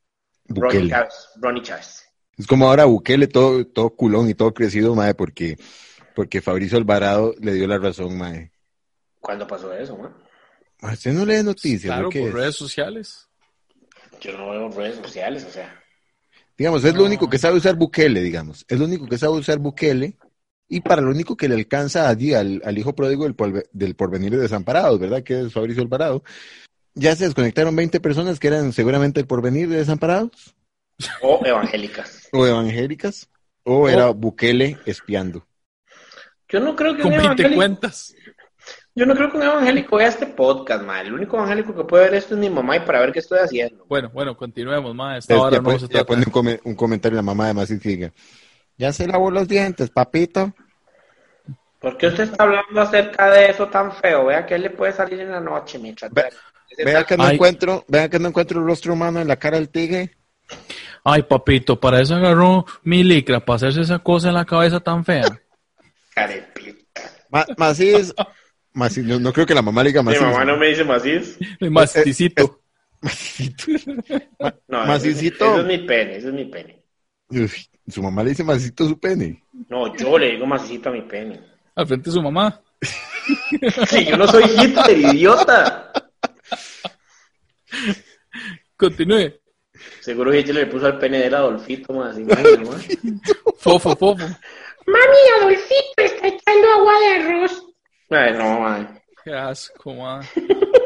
Ronnie Bukele. Chávez. Ronnie Chávez. Es como ahora Bukele, todo, todo culón y todo crecido, mae, porque, porque Fabricio Alvarado le dio la razón, mae. ¿Cuándo pasó eso? Mae, ¿Usted no lee noticias? Claro, ¿o qué por es? redes sociales. Yo no veo redes sociales, o sea. Digamos, es lo único que sabe usar Bukele, digamos. Es lo único que sabe usar Bukele y para lo único que le alcanza allí al, al hijo pródigo del, polve- del porvenir de desamparados, ¿verdad? Que es Fabricio Alvarado. Ya se desconectaron 20 personas que eran seguramente el porvenir de desamparados O evangélicas. o evangélicas o era Bukele espiando. Yo no creo que un 20 evangélico. cuentas. Yo no creo que un evangélico vea este podcast, man. El único evangélico que puede ver esto es mi mamá y para ver qué estoy haciendo. Bueno, bueno, continuemos, ma. Esta Entonces, hora ya, no pone, se ya pone un, come- un comentario la mamá de Macis que diga, ya se lavó los dientes, papito. ¿Por qué usted está hablando acerca de eso tan feo? Vea que él le puede salir en la noche mientras... Ve- Vea que no Ay. encuentro, vea que no encuentro el rostro humano en la cara del tigre. Ay, papito, para eso agarró mi licra, para hacerse esa cosa en la cabeza tan fea. Carepita. Ma- Macis, Macis, no, no creo que la mamá le diga Mi Macis. mamá no me dice macís. El masticito. No, Macicito. Eso es mi pene, eso es mi pene. Su mamá le dice Macicito su pene. No, yo le digo macicito a mi pene. Al frente de su mamá. Sí, yo no soy Hitler, idiota. Continúe. Seguro Hitler le puso al pene del Adolfito más. Fofo, fofo. Mami, Adolfito está echando agua de arroz. Ay, no, man. Qué asco, ma.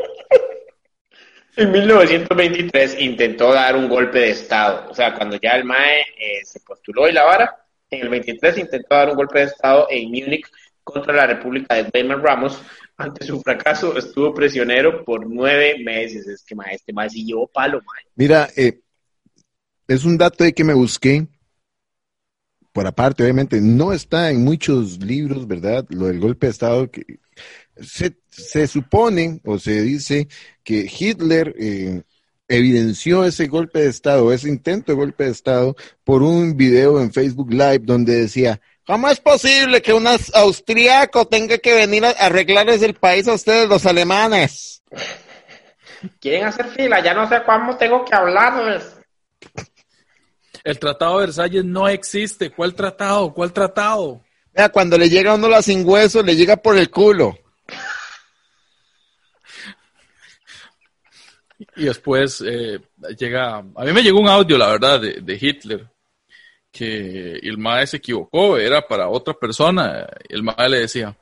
En 1923 intentó dar un golpe de Estado. O sea, cuando ya el MAE eh, se postuló y la vara, en el 23 intentó dar un golpe de Estado en Múnich contra la República de Weimar Ramos. Ante su fracaso, estuvo prisionero por nueve meses. Es que, mae, este MAE sí llevó palo, mae. Mira, eh, es un dato ahí que me busqué. Por aparte, obviamente, no está en muchos libros, ¿verdad? Lo del golpe de Estado. Que se, se supone o se dice que Hitler eh, evidenció ese golpe de Estado, ese intento de golpe de Estado, por un video en Facebook Live donde decía, ¿cómo es posible que un aus- austriaco tenga que venir a arreglarles el país a ustedes, los alemanes? ¿Quieren hacer fila? Ya no sé cuándo tengo que hablarles. El Tratado de Versalles no existe. ¿Cuál tratado? ¿Cuál tratado? Vea, cuando le llega a uno la sin hueso, le llega por el culo. Y después eh, llega. A mí me llegó un audio, la verdad, de, Hitler. Que el MAE se equivocó, era para otra persona. El MAE le decía: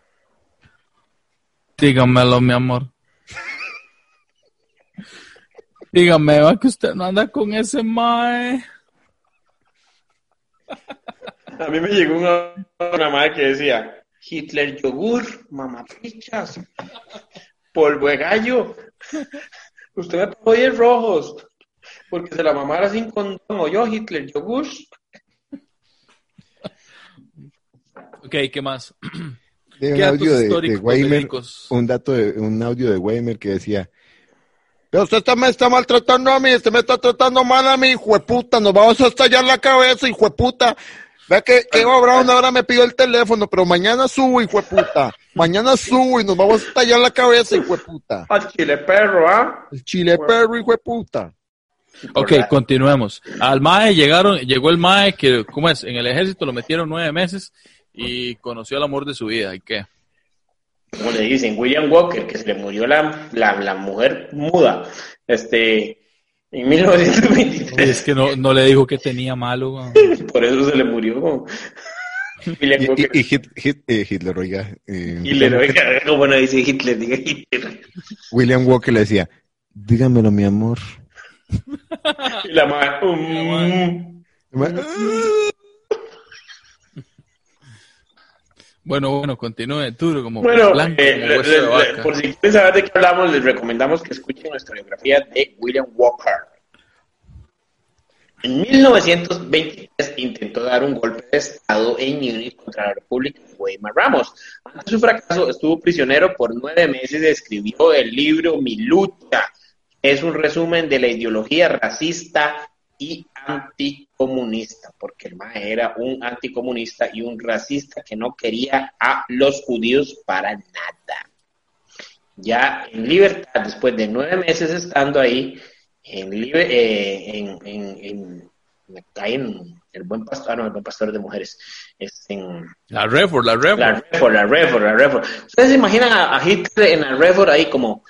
Dígamelo, mi amor. Dígame, va que usted no anda con ese MAE. A mí me llegó una, una madre que decía, Hitler yogur, mamapichas, polvo de gallo. Usted me pagó 10 rojos, porque se la mamara sin condón, o yo, Hitler yogur. Ok, ¿qué más? De un ¿Qué datos audio de, de históricos Weimer, un dato de un audio de Weimer que decía, pero usted está- me está maltratando a mí, usted me está tratando mal a mí, hijo de puta, nos vamos a estallar la cabeza, hijo de puta. Vea que, que Eva Brown ahora me pidió el teléfono, pero mañana subo, hijo de puta. Mañana subo y nos vamos a estallar la cabeza, hijo de puta. Al chile perro, ¿ah? El chile perro, hijo de puta. Ok, continuemos. Al MAE llegaron, llegó el MAE que, ¿cómo es? En el ejército lo metieron nueve meses y conoció el amor de su vida. ¿Y qué? Como le dicen, William Walker, que se le murió la, la, la mujer muda, este, en 1923. Es que no, no le dijo que tenía malo. Por eso se le murió. Y, Walker. y- y Hit- Hit- eh, Hitler, oiga. eh, Hitler, oiga, como no dice Hitler, diga Hitler. William Walker le decía, dígamelo, mi amor. Y la madre, um, Bueno, bueno, continúe, duro como Bueno, blanco eh, como le- hueso le- de le- vaca. por si quieren saber de qué hablamos, les recomendamos que escuchen nuestra biografía de William Walker. En 1923 intentó dar un golpe de Estado en Múnich contra la República de Weimar Ramos. Ante su fracaso, estuvo prisionero por nueve meses y escribió el libro Mi lucha. Es un resumen de la ideología racista y anticomunista, porque el MAE era un anticomunista y un racista que no quería a los judíos para nada. Ya en libertad, después de nueve meses estando ahí, en, eh, en, en, en, ahí en el buen pastor, ah, no, el buen pastor de mujeres, es en La Refor, la Refor. la Refor, la Refor, la Refor. ¿Ustedes se imaginan a, a Hitler en la Refor ahí como,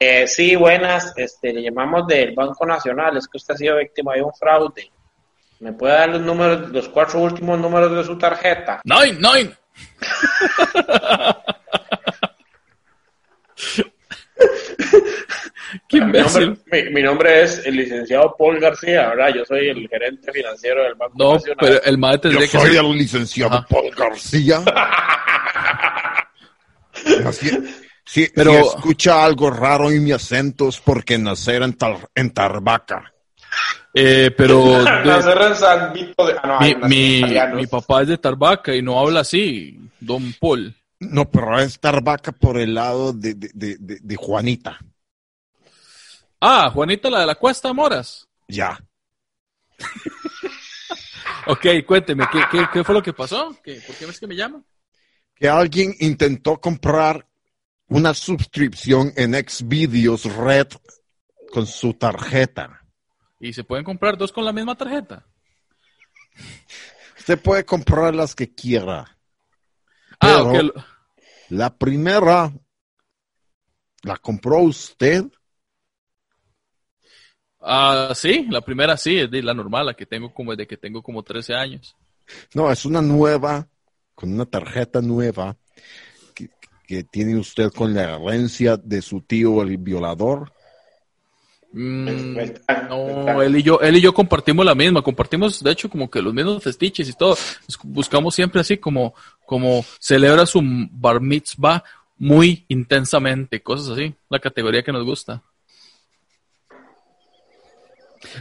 eh, sí, buenas, este, le llamamos del Banco Nacional, es que usted ha sido víctima de un fraude. ¿Me puede dar los números, los cuatro últimos números de su tarjeta? Nine, nine. Qué Mi imbécil. nombre, mi- mi nombre es el licenciado Paul García, ¿verdad? Yo soy el gerente financiero del Banco No, Nacional. pero el madre Yo tendría que soy ser. el licenciado Ajá. Paul García. Así- si, Pero- si escucha algo raro en mi acento es porque nacer en, Tar- en Tarbaca. Eh, pero de- Nacer en San Vito de... Ah, no, mi, mi, papá es de Tarbaca y no habla así, don Paul. No, pero es Tarbaca por el lado de, de, de, de- de Juanita. Ah, Juanita, la de la Cuesta Moras. Ya. Ok, cuénteme, ¿qué, qué, qué fue lo que pasó? ¿Qué, ¿Por qué es que me llama? Que alguien intentó comprar una suscripción en Xvideos Red con su tarjeta. ¿Y se pueden comprar dos con la misma tarjeta? Usted puede comprar las que quiera. Ah, Pero- ok. La primera la compró usted. Ah, sí, la primera sí, es de la normal, la que tengo como desde que tengo como 13 años. No, es una nueva, con una tarjeta nueva que, que tiene usted con la herencia de su tío el violador. Mm, no, él y yo, él y yo compartimos la misma, compartimos de hecho como que los mismos festiches y todo. Buscamos siempre así como, como celebra su bar mitzvah muy intensamente, cosas así, la categoría que nos gusta.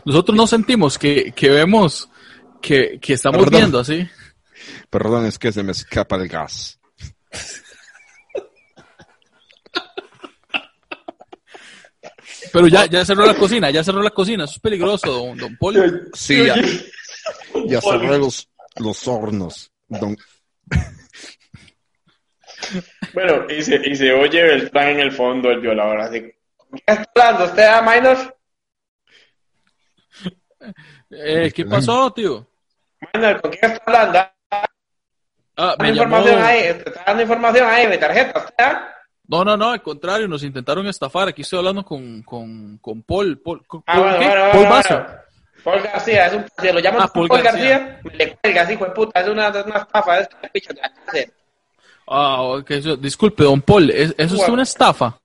Nosotros no sentimos que, que vemos que, que estamos Perdón. viendo así. Perdón, es que se me escapa el gas. Pero ya, ya cerró la cocina, ya cerró la cocina, eso es peligroso, don, don Paul. Sí, ya, ya cerré los, los hornos. Don- Bueno, y se, y se oye Beltrán en el fondo, el violador, así. ¿Con quién está hablando usted, a Minor? Eh, ¿Qué pasó, tío? Minor, ¿con quién está hablando? Ah, Dando me llamó... información ahí, te está dando información ahí, mi tarjeta, ¿usted? No, no, no, al contrario, nos intentaron estafar. Aquí estoy hablando con, con, con Paul. Paul, ¿con- Ah, ¿con bueno, qué? bueno, Paul bueno, Basso. bueno. Paul García, es un, lo llaman Ah, Paul Paul, García. García, le cuelga así, hijo de puta, es una, una estafa, es una picha de la cárcel. Ah, ok, eso- disculpe, don Paul, ¿es- ¿eso es una estafa?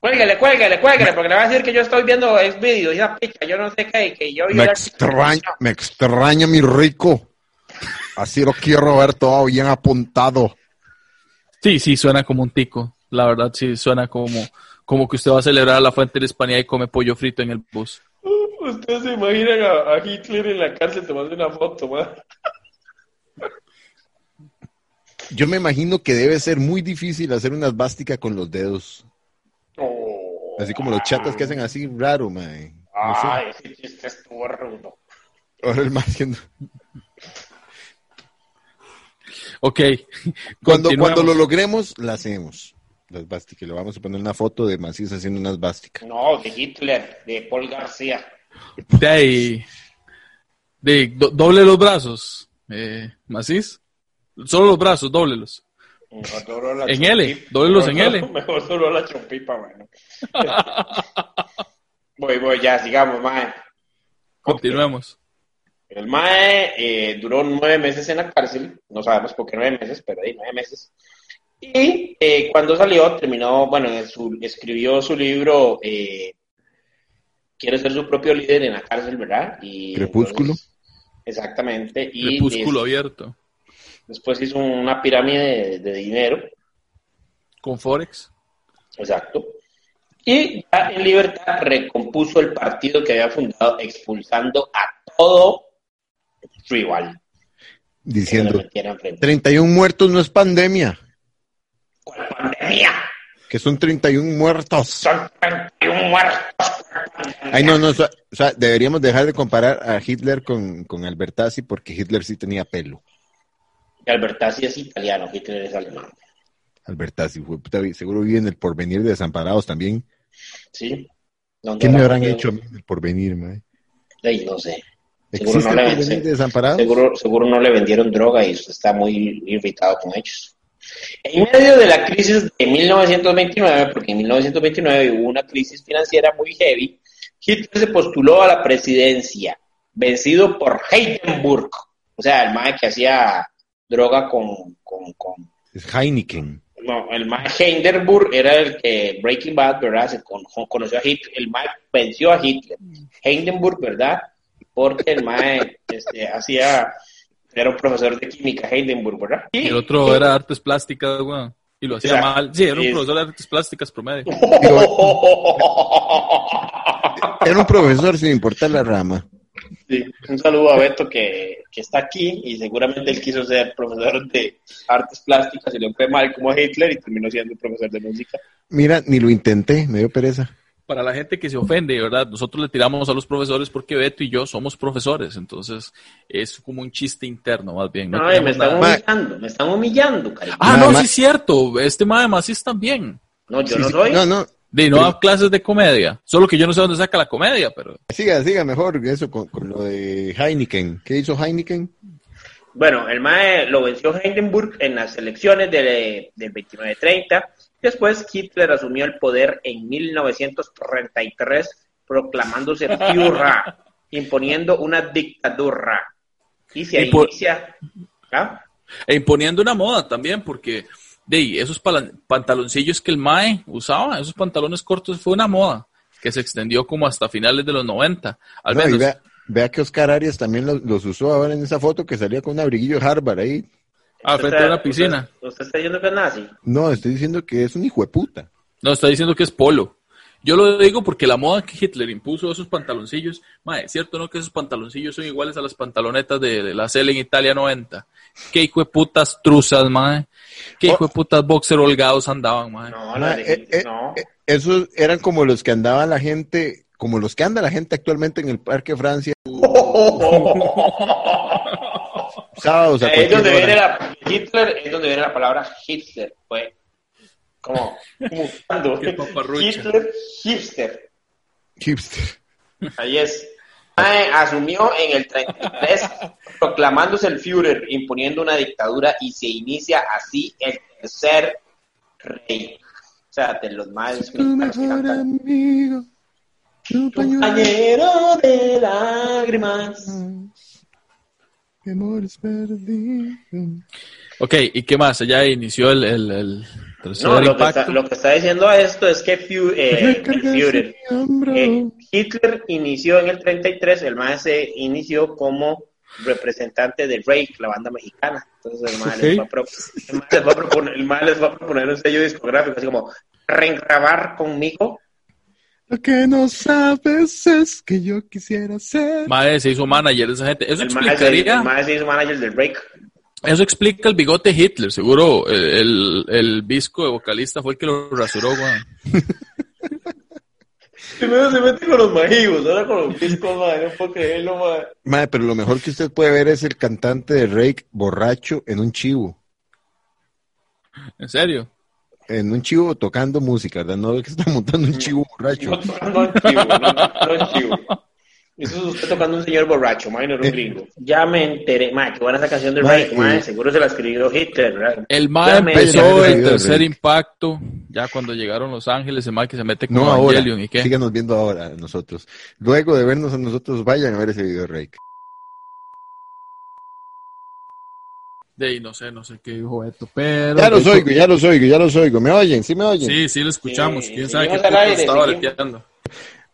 Cuélguele, cuélguele, cuélguele, porque le va a decir que yo estoy viendo el vídeo y esa picha, yo no sé qué, y que yo... Me extraña, me extraña mi rico. Así lo quiero ver todo bien apuntado. Sí, sí, suena como un tico. La verdad, sí, suena como, como que usted va a celebrar la fuente de la Hispanidad y come pollo frito en el bus. Ustedes se imaginan a, a Hitler en la cárcel tomando una foto, man. Yo me imagino que debe ser muy difícil hacer una esvástica con los dedos. Oh. Así como los chatas que hacen así raro, man. No sé. Ay, ese chiste estuvo rudo. Ahora el más haciendo- Ok. Cuando, cuando lo logremos, la hacemos. La esvástica. Y le vamos a poner una foto de Macías haciendo una esvástica. No, de Hitler, de Paul García. De ahí. De, do- doble los brazos. Eh, ¿Macís? Solo los brazos, doblelos. Mejor solo la En. L, dóblelos en L. Mejor solo la chompipa, bueno. voy, voy, ya, sigamos, mae. Continuemos. El mae eh, duró nueve meses en la cárcel, no sabemos por qué nueve meses, pero ahí nueve meses. Y eh, cuando salió, terminó, bueno, en su- escribió su libro eh, Quiere ser su propio líder en la cárcel, ¿verdad? Y Crepúsculo. entonces- exactamente. Y Crepúsculo abierto. después hizo una pirámide de, de dinero, Con Forex. exacto. Y ya en libertad recompuso el partido que había fundado, expulsando a todo rival. se le Diciendo, metiera enfrente. 31 muertos no es pandemia. ¿Cuál pandemia? Que son 31 muertos. Son 31 muertos. Ay, no, no, o sea, o sea, deberíamos dejar de comparar a Hitler con, con Albertazzi porque Hitler sí tenía pelo. Albertazzi es italiano, Hitler es alemán. Albertazzi, fue, puta, seguro vive en el porvenir de Desamparados también. ¿Sí? ¿Qué me habrán hecho a mí por venir, mae? No sé. Seguro ¿Existe no le? Seguro, seguro no le vendieron droga y está muy irritado con ellos. En medio de la crisis de 1929, porque en 1929 hubo una crisis financiera muy heavy, Hitler se postuló a la presidencia, vencido por Heidenburg, o sea, el mae que hacía droga con, con, con Es Heineken. no, el mae Hindenburg era el que Breaking Bad, ¿verdad? Se con- conoció a Hitler, el mae venció a Hitler. Hindenburg, ¿verdad? Porque el mae este, hacía, era un profesor de química, Hindenburg, ¿verdad? Y el otro era artes plásticas, weón. Y lo hacía Exacto. mal. Sí, era un profesor de artes plásticas promedio. Era un profesor sin importar la rama. Sí, un saludo a Beto que, que está aquí y seguramente él quiso ser profesor de artes plásticas y le fue mal como a Hitler y terminó siendo profesor de música. Mira, ni lo intenté, me dio pereza. Para la gente que se ofende, ¿verdad? Nosotros le tiramos a los profesores porque Beto y yo somos profesores. Entonces, es como un chiste interno, más bien. No Ay, me están nada- humillando, me están humillando, cariño. Ah, no, sí es cierto. Este mae más es también. No, yo Sí, no sí. soy. No, no. De no clases de comedia. Solo que yo no sé dónde saca la comedia, pero. Siga, siga mejor eso con, con lo de Heineken. ¿Qué hizo Heineken? Bueno, el MAE lo venció Hindenburg en las elecciones de- del 29-30. Después Hitler asumió el poder en 1933, proclamándose Führer, imponiendo una dictadura. Y se por- inicia... ¿Ah? E imponiendo una moda también, porque de ahí, esos pantaloncillos que el Mae usaba, esos pantalones cortos, fue una moda que se extendió como hasta finales de los 90. Al No, menos. vea, vea que Oscar Arias también los, los usó ahora en esa foto que salía con un abriguillo de Harvard ahí. Ah, ¿Usted frente está- a una piscina. ¿Usted, usted está diciendo que es nazi? No, estoy diciendo que es un hijo de puta. No, está diciendo que es polo. Yo lo digo porque la moda que Hitler impuso esos pantaloncillos, es cierto no que esos pantaloncillos son iguales a las pantalonetas de, de la Cel en Italia 90. Qué hijo de putas truzas, mae. Qué hijo de putas boxer holgados andaban, mae. No, no, eh, eh, no. eh, esos eran como los que andaba la gente, como los que anda la gente actualmente en el Parque Francia. Sábados a es donde viene la Hitler, es donde viene la palabra hipster, fue como mutando. Hitler hipster. Hipster. Ahí es. Asumió en el 33, proclamándose el Führer, imponiendo una dictadura y se inicia así el tercer rey. O sea, de los más Tu mejor amigo. Tu compañero de lágrimas. De amores perdidos. Ok, ¿y qué más? Ya inició el, el, el tercer No, lo que, está, lo que está diciendo esto es que Fu- eh, Führer, eh, Hitler inició en el 33, el MAE se inició como representante del Rey, la banda mexicana. Entonces el MAE, les, Ok. va a pro- el MAE les les va a proponer un sello discográfico, así como reengrabar conmigo. Lo que no sabes es que yo quisiera ser. Mae se hizo manager de esa gente. Eso El explicaría, el MAE se hizo manager del Break. eso explica el bigote Hitler. Seguro el, el visco de vocalista fue el que lo rasuró, weón. Primero se mete con los majigos, ahora con los discos, MAE, no puedo creerlo, MAE. Madre, pero lo mejor que usted puede ver es el cantante de Rake borracho en un chivo. En serio. En un chivo tocando música, ¿verdad? No que está montando un chivo borracho. No tocando un chivo, no, no un chivo. Eso es usted tocando un señor borracho, mae, no era un gringo. Ya me enteré, mae, qué buena esa canción de Rake, mae, eh. seguro se la escribió Hitler, ¿verdad? El me- empezó el tercer impacto, ya cuando llegaron Los Ángeles, el MAE que se mete con No ahora. Evangelion y qué. Síganos viendo ahora nosotros. Luego de vernos a nosotros, vayan a ver ese video de Rake. De ahí no sé, no sé qué dijo Beto, pero... Ya los oigo, ya los oigo, ya los oigo. ¿Me oyen? ¿Sí me oyen? Sí, sí lo escuchamos. Sí, ¿Quién sabe qué aire, estaba breteando?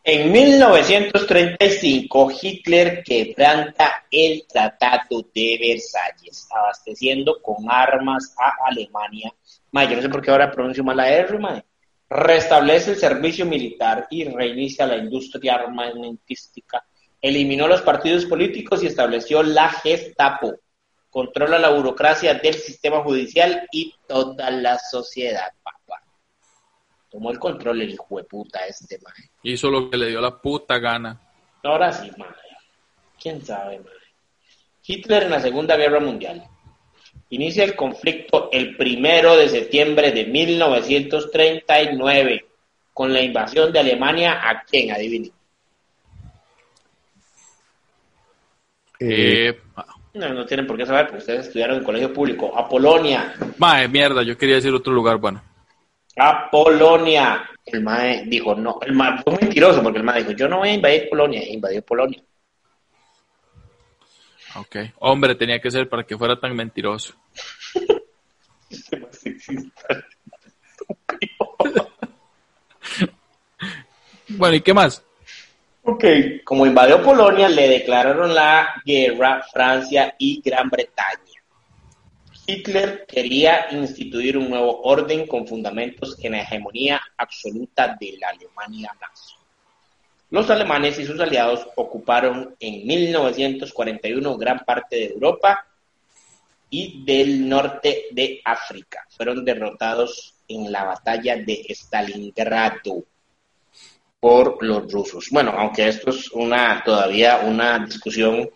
En 1935, Hitler quebranta el Tratado de Versalles, abasteciendo con armas a Alemania. Mae, yo no sé por qué ahora pronuncio mal la R, mae. Restablece el servicio militar y reinicia la industria armamentística. Eliminó los partidos políticos y estableció la Gestapo. Controla la burocracia del sistema judicial y toda la sociedad, papá. Tomó el control el hijo de puta este, mae. Hizo lo que le dio la puta gana. Ahora sí, madre. ¿Quién sabe, madre? Hitler en la Segunda Guerra Mundial. Inicia el conflicto el primero de septiembre de 1939. con la invasión de Alemania a quién, adivinen. Eh, Eh, No, no tienen por qué saber, porque ustedes estudiaron en colegio público. A Polonia. mae, mierda, yo quería decir otro lugar, bueno. A Polonia. El mae dijo, no, el mae fue mentiroso, porque el mae dijo, yo no voy a invadir Polonia, e invadió Polonia. Ok. Hombre, tenía que ser para que fuera tan mentiroso. Bueno, ¿y qué más? Como invadió Polonia, le declararon la guerra Francia y Gran Bretaña. Hitler quería instituir un nuevo orden con fundamentos en la hegemonía absoluta de la Alemania nazi. Los alemanes y sus aliados ocuparon en 1941 gran parte de Europa y del norte de África. Fueron derrotados en la batalla de Stalingrado por los rusos. Bueno, aunque esto es una todavía una discusión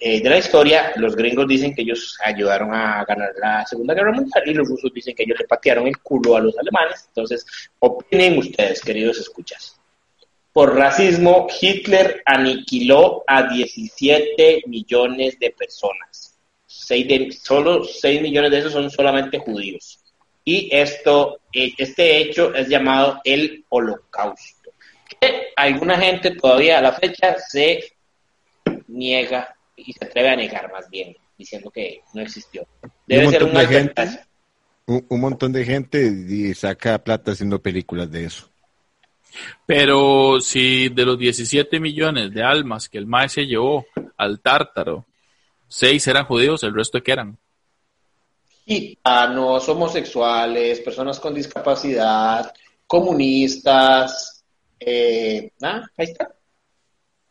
eh, de la historia, los gringos dicen que ellos ayudaron a ganar la Segunda Guerra Mundial y los rusos dicen que ellos le patearon el culo a los alemanes. Entonces, opinen ustedes, queridos escuchas. Por racismo, Hitler aniquiló a 17 millones de personas. Solo 6 millones de esos son solamente judíos. Y esto, eh, este hecho es llamado el Holocausto. Que alguna gente todavía a la fecha se niega y se atreve a negar más bien, diciendo que no existió. Debe un ser montón una de gente, un, un montón de gente y saca plata haciendo películas de eso. Pero si de los 17 millones de almas que el mae se llevó al tártaro, 6 eran judíos, el resto que eran. gitanos, homosexuales, personas con discapacidad, comunistas, eh, ah, ahí está,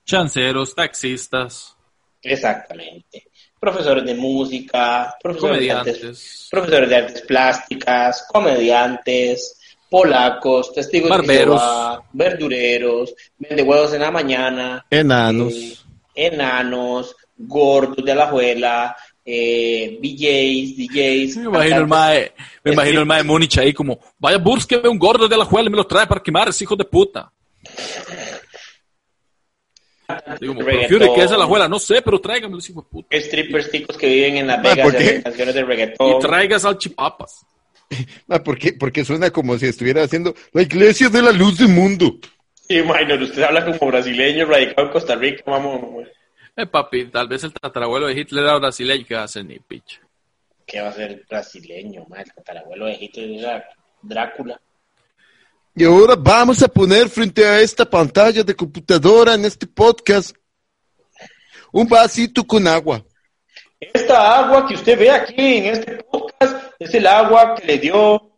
Chanceros, taxistas, exactamente. Profesores de música, profesores de, artes, profesores de artes plásticas, comediantes, polacos, testigos de Barberos. Jehová, verdureros, vende huevos en la mañana, Enanos. eh, enanos, gordos de la abuela, eh, BJs, DJs. Me imagino el mae, me imagino el mae de Múnich ahí como, vaya, búsqueme un gordo de la juela y me lo trae para quemar, ese hijo de puta. Digo. Fury, ¿qué es la juela? No sé, pero tráigame ese hijo de puta. strippers ticos que viven en Las Vegas ¿por y qué? hacen canciones de reggaetón. Y traiga salchipapas. Ah, ¿por qué? Porque suena como si estuviera haciendo la iglesia de la luz del mundo. Sí, minor, usted habla como brasileño radicado en Costa Rica, vamos. Eh, papi, tal vez el tatarabuelo de Hitler era brasileño, que va a ser ni picha. ¿Qué va a ser brasileño, man? El tatarabuelo de Hitler era Drácula. Y ahora vamos a poner frente a esta pantalla de computadora en este podcast un vasito con agua. Esta agua que usted ve aquí en este podcast es el agua que le dio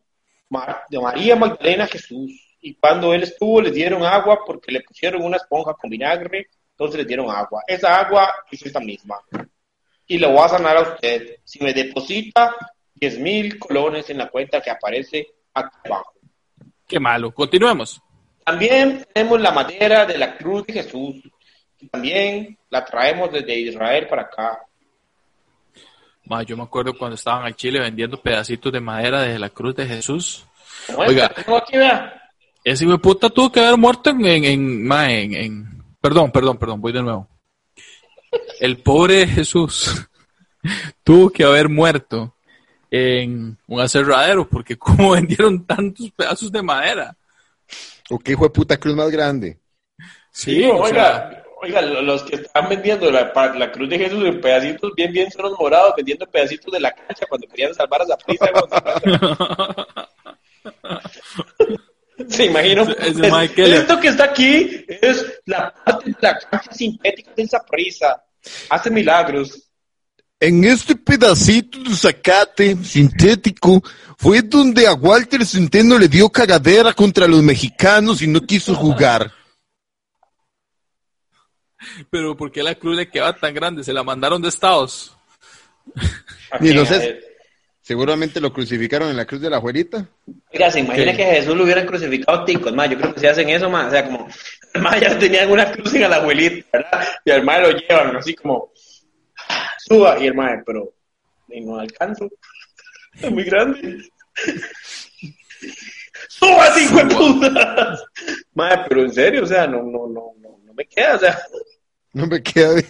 Mar- de María Magdalena Jesús. Y cuando él estuvo, le dieron agua porque le pusieron una esponja con vinagre, entonces le dieron agua. Esa agua es esta misma. Y le voy a sanar a usted si me deposita 10 mil colones en la cuenta que aparece aquí abajo. Qué malo. Continuemos. También tenemos la madera de la cruz de Jesús. que también la traemos desde Israel para acá. Ma, yo me acuerdo cuando estaban en Chile vendiendo pedacitos de madera de la cruz de Jesús. Oiga. aquí. Ese hijo de puta tuvo que haber muerto en, en, en- ma, en- en- Perdón, perdón, perdón, voy de nuevo. El pobre Jesús tuvo que haber muerto en un aserradero, porque cómo vendieron tantos pedazos de madera. ¿O qué hijo de puta cruz más grande? Sí, Sí, o oiga, sea, oiga, lo- los que están vendiendo la, la cruz de Jesús en pedacitos bien, bien son los morados, vendiendo pedacitos de la cancha cuando querían salvar a Zaprisa. Se imagino. Esto que está aquí es la parte de la cancha sintética del Zaprisa. Hace milagros. En este pedacito de zacate sintético fue donde a Walter Centeno le dio cagadera contra los mexicanos y no quiso jugar. pero ¿por qué la cruz le quedaba tan grande? Se la mandaron de Estados. Sé. eh, Seguramente lo crucificaron en la cruz de la juelita. Oiga, se imagina que a Jesús lo hubieran crucificado ticos, más. Yo creo que si hacen eso, más. O sea, como, más ya tenían una cruz en la abuelita, ¿verdad? Y al mae lo llevan así como, suba. Y el mae, pero, y no alcanzo. Es muy grande. ¡Subas, hijo de puta! Madre, pero en serio, o sea, no, no, no, no, no me queda, o sea. No me queda bien.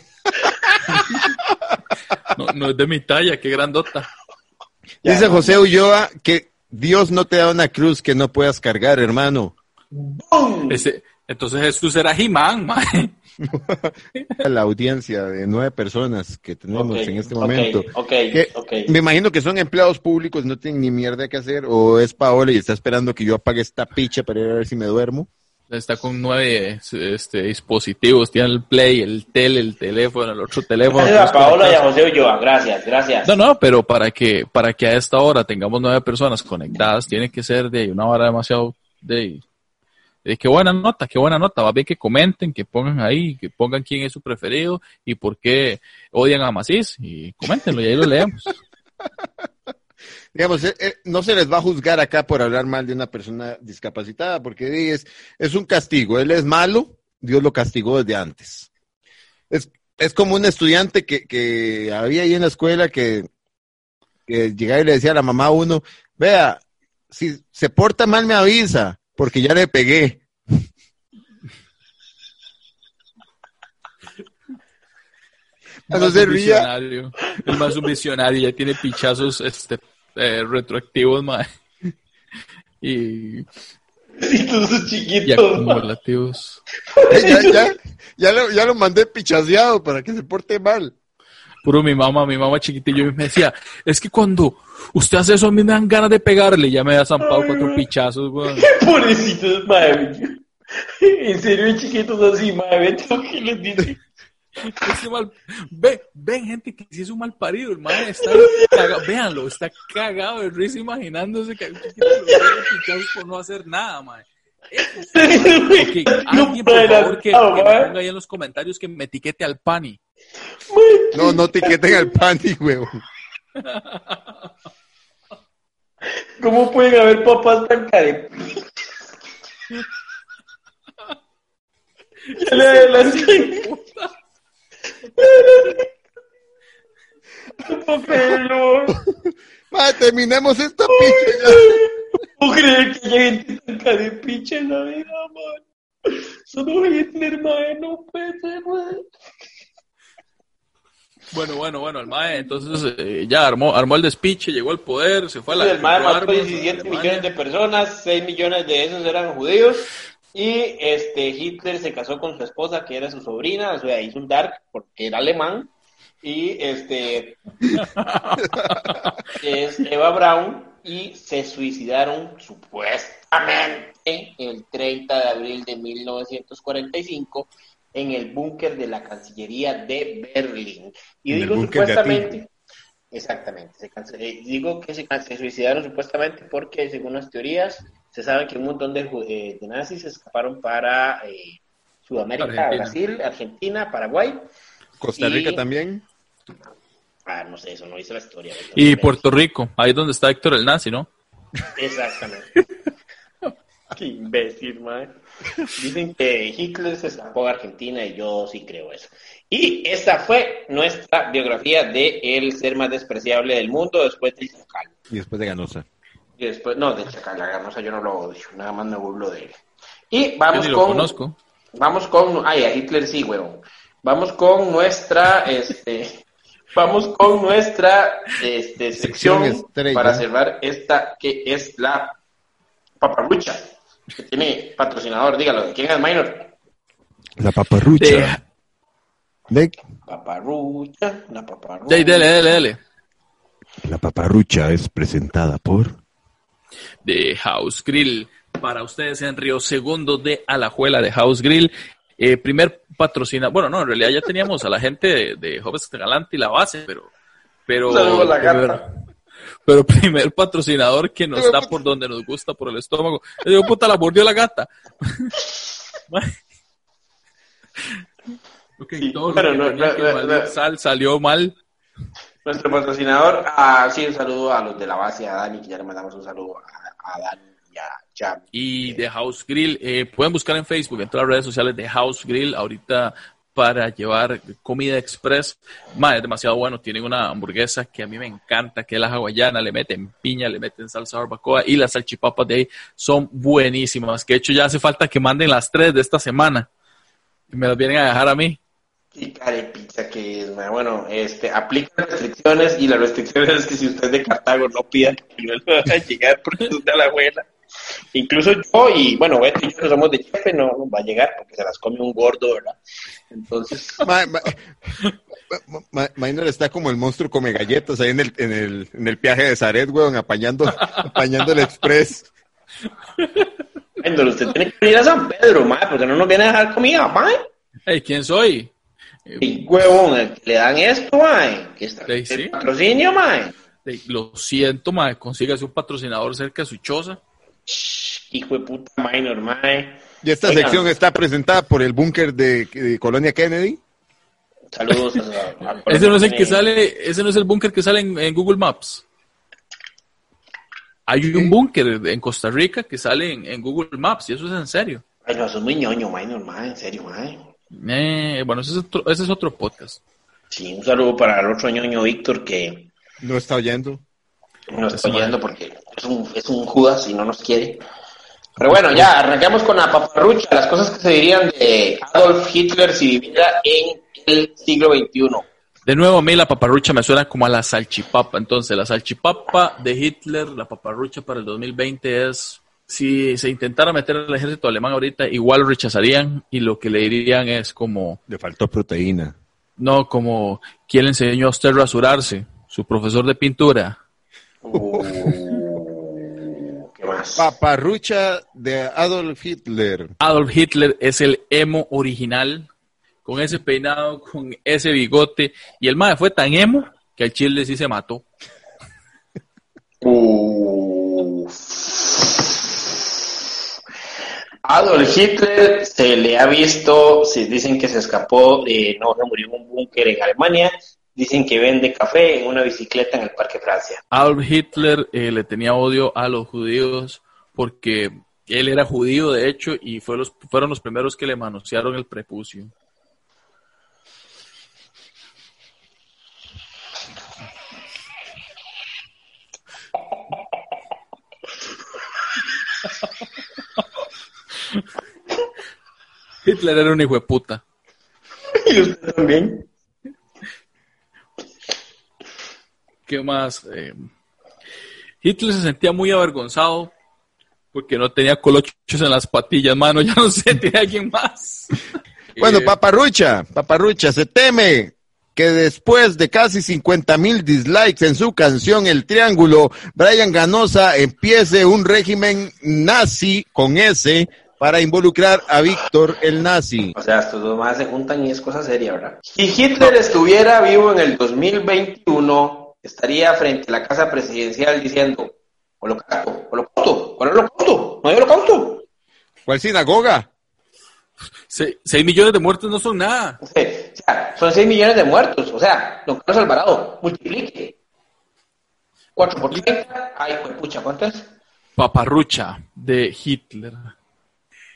No, no es de mi talla, qué grandota. Ya, Dice no, José Ulloa que Dios no te da una cruz que no puedas cargar, hermano. ¡Bum! Ese- entonces Jesús era He-Man, mae. La audiencia de nueve personas que tenemos Ok, en este momento. Ok, Que ok. Me imagino que son empleados públicos, no tienen ni mierda que hacer, o es Paola y está esperando que yo apague esta picha para ir a ver si me duermo. Está con nueve este, dispositivos. Tiene el Play, el tele, el teléfono, el otro teléfono. Gracias a todos Paola y a. José Ulloa, gracias, gracias. No, no, pero para que, para que a esta hora tengamos nueve personas conectadas, tiene que ser de una hora demasiado de, de qué buena nota, qué buena nota. Va bien que comenten, que pongan ahí, que pongan quién es su preferido y por qué odian a Macís y coméntenlo y ahí lo leemos. Digamos, eh, eh, no se les va a juzgar acá por hablar mal de una persona discapacitada, porque es, es un castigo. Él es malo, Dios lo castigó desde antes. Es, es como un estudiante que, que había ahí en la escuela que, que llegaba y le decía a la mamá uno, vea, si se porta mal me avisa, porque ya le pegué. El No más se un ría. visionario, el más un visionario, ya tiene pichazos este, eh, retroactivos, mae. Y, Sí, todos y chiquitos. ma. acumulativos. ya, ya, ya, lo, ya lo mandé pichaseado para que se porte mal. Puro mi mamá, mi mamá chiquitillo me decía, es que cuando usted hace eso a mí me dan ganas de pegarle, ya me da zampado cuatro pichazos, weón. Pobrecitos, madre. En serio, chiquitos así, madre. Tengo que les dice. Mal- Ve, ven gente que si es un mal parido, el está cagado, véanlo, está cagado de risa imaginándose que por no hacer nada. Ok, alguien por favor que, que me ponga ahí en los comentarios que me etiquete al pani. No, no etiqueten al panty, huevo. ¿Cómo pueden haber papás tan care? Ya le adelanté. No puedo creerlo. Madre, terminemos esta picha. No puedo creer que haya gente tan carepicha en la vida, man. Solo Hitler, man. No puede ser, man. Bueno, bueno, bueno, el mae entonces eh, ya armó, armó el despiche, llegó al poder, se fue a la... el MAE mató armas, 17 Alemania. millones de personas, 6 millones de esos eran judíos. Y este Hitler se casó con su esposa, que era su sobrina, o sea, hizo un dark porque era alemán. Y este es Eva Braun y se suicidaron supuestamente el 30 de abril de 1945 en el búnker de la Cancillería de Berlín. Y En digo supuestamente, exactamente, se eh, digo que se, se suicidaron supuestamente porque según las teorías se sabe que un montón de, eh, de nazis escaparon para eh, Sudamérica, Argentina. Brasil, Argentina, Paraguay. Costa Rica Y- también. Ah, no sé, eso no dice la historia. Y Puerto Rico, ahí es donde está Héctor el nazi, ¿no? Exactamente. Qué imbécil, man. Dicen que Hitler se escapó de Argentina y yo sí creo eso. Y esta fue nuestra biografía de el ser más despreciable del mundo después del Chacal. Y después de Ganosa. Y después, no, del Chacal, la ganosa yo no lo odio, nada más me burlo de él. Y Yo vamos ni lo con... conozco. Vamos con... Ay, a Hitler sí, weón. Vamos con nuestra... este Vamos con nuestra este, sección, para cerrar esta que es la paparrucha, que tiene patrocinador, dígalo, ¿quién es Minor? La paparrucha. De- Paparrucha, la paparrucha. Ya, dele, dele, dele. La paparrucha es presentada por... de House Grill. Para ustedes en Río Segundo de Alajuela de House Grill. Eh, primer patrocina, bueno, no, en realidad ya teníamos a la gente de, de Jóvenes Galante y la base, pero, pero, la gata. Pero primer patrocinador que nos da por donde nos gusta, por el estómago. Le digo, puta, la mordió la gata. ok, Sí, todo lo pero que no, tenía no, que no, valer no. sal salió mal. Nuestro patrocinador, ah, sí, un saludo a los de la base, a Dani, que ya le mandamos un saludo a, a Dani y a Jam. y de House Grill. eh, pueden buscar en Facebook, en todas las redes sociales de House Grill. Ahorita para llevar comida express. Ma, es demasiado bueno. Tienen una hamburguesa que a mí me encanta, que es la hawaiana. Le meten piña, le meten salsa barbacoa y las salchipapas de ahí son buenísimas. Que de hecho ya hace falta que manden las tres de esta semana. Y me las vienen a dejar a mí. Y pizza que es, bueno, este, aplica restricciones y la restricción es que si usted es de Cartago no pida que no le van a llegar porque es de la abuela. Incluso yo y, bueno, Beto y yo que somos de jefe no va a llegar porque se las come un gordo, ¿verdad? Entonces, Ma- ma- ma- ma- Minor está como el monstruo come galletas ahí en el, en el, en el viaje de Zaret, weón, apañando, apañando el express. Endor, usted tiene que venir a San Pedro, ma, porque no nos viene a dejar comida, ma. Hey, ¿quién soy? Y huevón, el que le dan esto, ma, que está Sí, sí. el patrocinio, ma. Hey, lo siento, ma, consígase un patrocinador cerca de su choza. Hijo de puta minor, ma. Y esta Oigan. sección está presentada por el búnker de, de Colonia Kennedy. Saludos a, a- Ese no es el que sale, ese no es el búnker que sale en, en Google Maps. Hay un búnker en Costa Rica que sale en, en Google Maps y eso es en serio. Ay, no, eso es muy ñoño, minor, ma, en serio, ma. Eh, bueno, ese es, otro, ese es otro podcast. Sí, un saludo para el otro ñoño Víctor que No está oyendo. nos está oyendo porque es un, es un Judas y no nos quiere. Pero bueno, ya, arranquemos con la paparrucha, las cosas que se dirían de Adolf Hitler si viviera en el siglo XXI. De nuevo, a mí la paparrucha me suena como a la salchipapa. Entonces, la salchipapa de Hitler, la paparrucha para el 2020 es, si se intentara meter al ejército alemán ahorita, igual lo rechazarían y lo que le dirían es como, Le faltó proteína. no, como, ¿quién le enseñó a usted a rasurarse? Su profesor de pintura. ¿Qué más? Paparrucha de Adolf Hitler. Adolf Hitler es el emo original, con ese peinado, con ese bigote, y el mae fue tan emo que al chile sí se mató. Uh, Adolf Hitler se le ha visto, se dicen que se escapó, de, no se murió en un búnker en Alemania, dicen que vende café en una bicicleta en el Parque Francia. Adolf Hitler eh, le tenía odio a los judíos porque él era judío, de hecho, y fue los, fueron los primeros que le manosearon el prepucio. Hitler era un hijo de puta. ¿Y usted también? ¿Qué más? Eh, Hitler se sentía muy avergonzado porque no tenía colochos en las patillas, mano. Ya no sé, tiene alguien más. Bueno, Eh, paparrucha, paparrucha, se teme que después de casi 50 mil dislikes en su canción El Triángulo, Brian Ganosa empiece un régimen nazi con S para involucrar a Víctor el nazi. O sea, estos dos más se juntan y es cosa seria, ¿verdad? Si Hitler estuviera vivo en el 2021, estaría frente a la casa presidencial diciendo, holocausto, holocausto, ¿cuál holocausto? No hay holocausto. ¿Cuál sinagoga? se- seis millones de muertos no son nada. O sea, son 6 millones de muertos. O sea, don Carlos Alvarado, multiplique. 4 por 30. Ay, pues pucha, ¿cuánto es? Paparrucha de Hitler.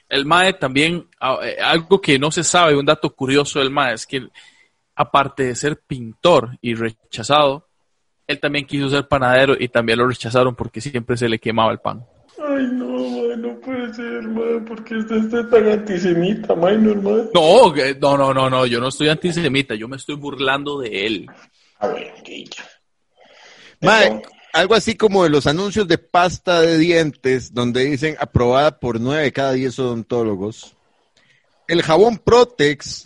El MAE también, a- eh, algo que no se sabe, un dato curioso del MAE es que aparte de ser pintor y rechazado, él también quiso ser panadero y también lo rechazaron porque siempre se le quemaba el pan. Ay, no, man, no puede ser, man, porque usted está tan antisemita, man, normal. No, no, no, no, no, yo no estoy antisemita, yo me estoy burlando de él. A ver, qué. Mae, algo así como de los anuncios de pasta de dientes, donde dicen aprobada por 9 de cada 10 odontólogos. El jabón Protex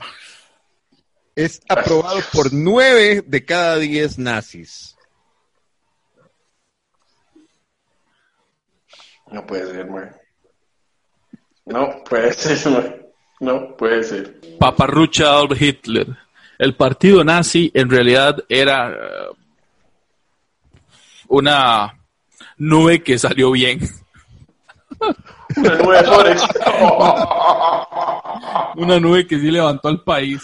es aprobado por 9 de cada 10 nazis. No puede ser, man. No puede ser, man. No puede ser. Paparrucha Adolf Hitler. El partido nazi en realidad era eh, una nube que salió bien. Una nube de Forex. Una nube que sí levantó al país.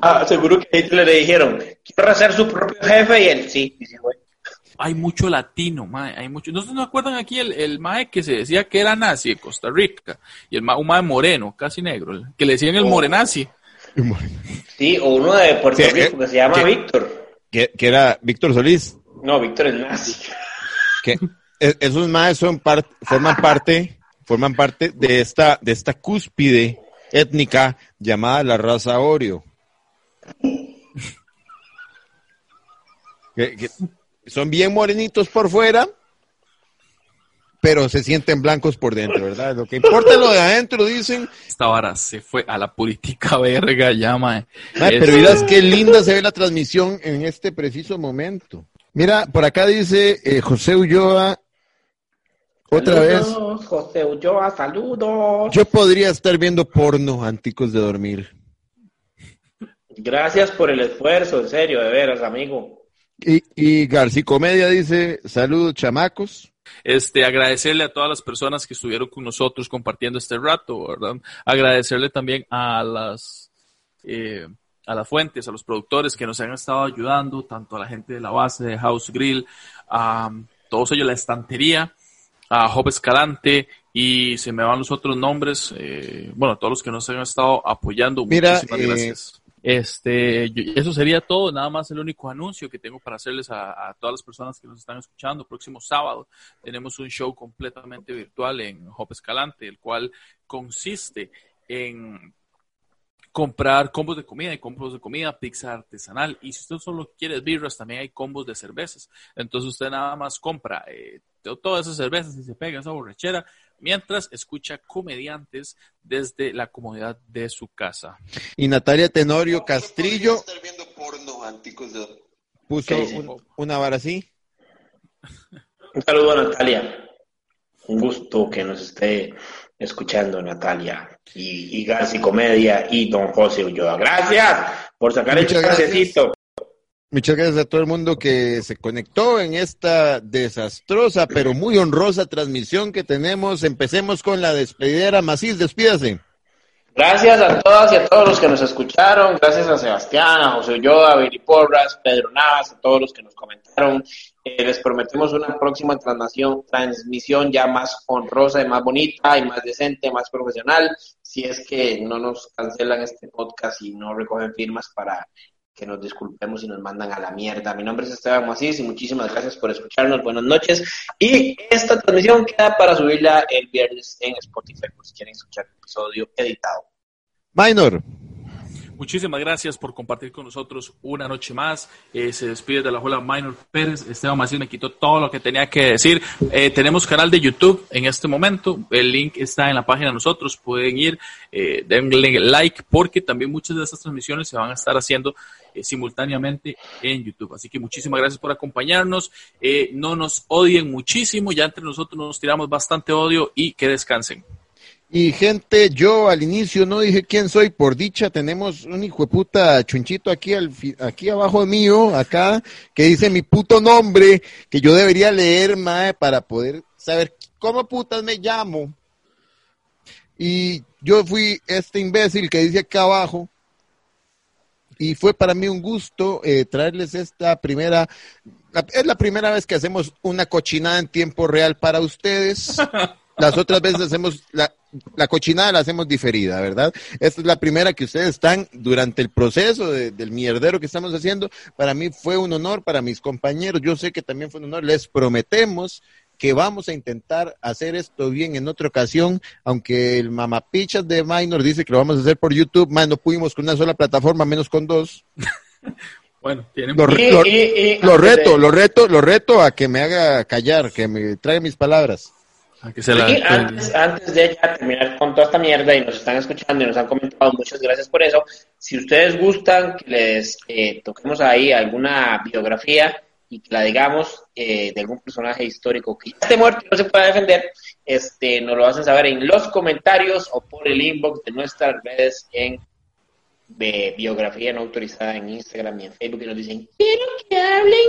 ah, seguro que a Hitler le dijeron, quiero ser su propio jefe y él, sí, y sí, güey. Hay mucho latino, mae, hay mucho. ¿No se acuerdan aquí el, el mae que se decía que era nazi de Costa Rica? Y el mae, un mae moreno, casi negro, que le decían el Oh. morenazi. Sí, o uno de Puerto Sí, Rico eh, que se llama que- Víctor. Que, que era Víctor Solís. No, Víctor es nazi. que e- esos más son par- forman parte forman parte de esta de esta cúspide étnica llamada la raza Oreo. Que- que son bien morenitos por fuera, pero se sienten blancos por dentro, ¿verdad? Lo que importa es lo de adentro, dicen. Esta vara se fue a la política verga ya, mae. Pero miras qué linda se ve la transmisión en este preciso momento. Mira, por acá dice eh, José Ulloa, otra vez. Saludos, José Ulloa, saludos. Yo podría estar viendo porno antes de dormir. Gracias por el esfuerzo, en serio, de veras, amigo. Y, y García Comedia dice, saludos chamacos. Este, agradecerle a todas las personas que estuvieron con nosotros compartiendo este rato, ¿verdad? Agradecerle también a las, eh, a las fuentes, a los productores que nos han estado ayudando, tanto a la gente de la base de House Grill, a todos ellos, la estantería, a Job Escalante y se me van los otros nombres, eh, bueno, todos los que nos han estado apoyando, Mira, muchísimas eh, gracias. Este, eso sería todo, nada más el único anuncio que tengo para hacerles a, todas las personas que nos están escuchando. Próximo sábado tenemos un show completamente virtual en Hop Escalante, el cual consiste en comprar combos de comida, hay combos de comida, pizza artesanal y si usted solo quiere birras, también hay combos de cervezas. Entonces usted nada más compra eh, to- todas esas cervezas y se pega esa borrachera mientras escucha comediantes desde la comodidad de su casa. Y Natalia Tenorio Castrillo puso una vara así. Un saludo a Natalia. Un gusto que nos esté escuchando, Natalia. Y, y Garci Comedia y Don José Ulloa. Gracias por sacar el Muchas chancecito. Muchas gracias a todo el mundo que se conectó en esta desastrosa pero muy honrosa transmisión que tenemos. Empecemos con la despedidera. Macís, despídase. Gracias a todas y a todos los que nos escucharon. Gracias a Sebastián, a José Ulloa, a Billy Porras, Pedro Navas, a todos los que nos comentaron. Eh, les prometemos una próxima transmisión, transmisión ya más honrosa y más bonita y más decente, más profesional. Si es que no nos cancelan este podcast y no recogen firmas para que nos disculpemos y nos mandan a la mierda. Mi nombre es Esteban Macís y muchísimas gracias por escucharnos. Buenas noches. Y esta transmisión queda para subirla el viernes en Spotify por si quieren escuchar el episodio editado. Minor. Muchísimas gracias por compartir con nosotros una noche más. Eh, se despide de la Juela Minor Pérez. Esteban Macías me quitó todo lo que tenía que decir. Eh, tenemos canal de YouTube en este momento. El link está en la página de nosotros. Pueden ir, eh, denle like porque también muchas de estas transmisiones se van a estar haciendo eh, simultáneamente en YouTube. Así que muchísimas gracias por acompañarnos. Eh, no nos odien muchísimo. Ya entre nosotros nos tiramos bastante odio y que descansen. Y gente, yo al inicio no dije quién soy, por dicha tenemos un hijo de puta chunchito aquí, al, aquí abajo mío, acá, que dice mi puto nombre, que yo debería leer, mae, para poder saber cómo putas me llamo. Y yo fui este imbécil que dice acá abajo, y fue para mí un gusto eh, traerles esta primera, la- es la primera vez que hacemos una cochinada en tiempo real para ustedes. Las otras veces hacemos la, la cochinada la hacemos diferida, ¿verdad? Esta es la primera que ustedes están durante el proceso de- del mierdero que estamos haciendo. Para mí fue un honor, para mis compañeros, yo sé que también fue un honor. Les prometemos que vamos a intentar hacer esto bien en otra ocasión, aunque el mamapichas de Minor dice que lo vamos a hacer por YouTube, más no pudimos con una sola plataforma, menos con dos. Bueno, tienen Lo, lo antes de- reto, lo reto, lo reto a que me haga callar, que me traiga mis palabras. A que se la- Y antes, antes de ya terminar con toda esta mierda y nos están escuchando y nos han comentado, muchas gracias por eso. Si ustedes gustan que les eh, toquemos ahí alguna biografía y que la digamos eh, de algún personaje histórico que ya esté muerto y no se pueda defender, este, nos lo hacen saber en los comentarios o por el inbox de nuestras redes en de biografía no autorizada en Instagram y en Facebook y nos dicen Quiero que hablen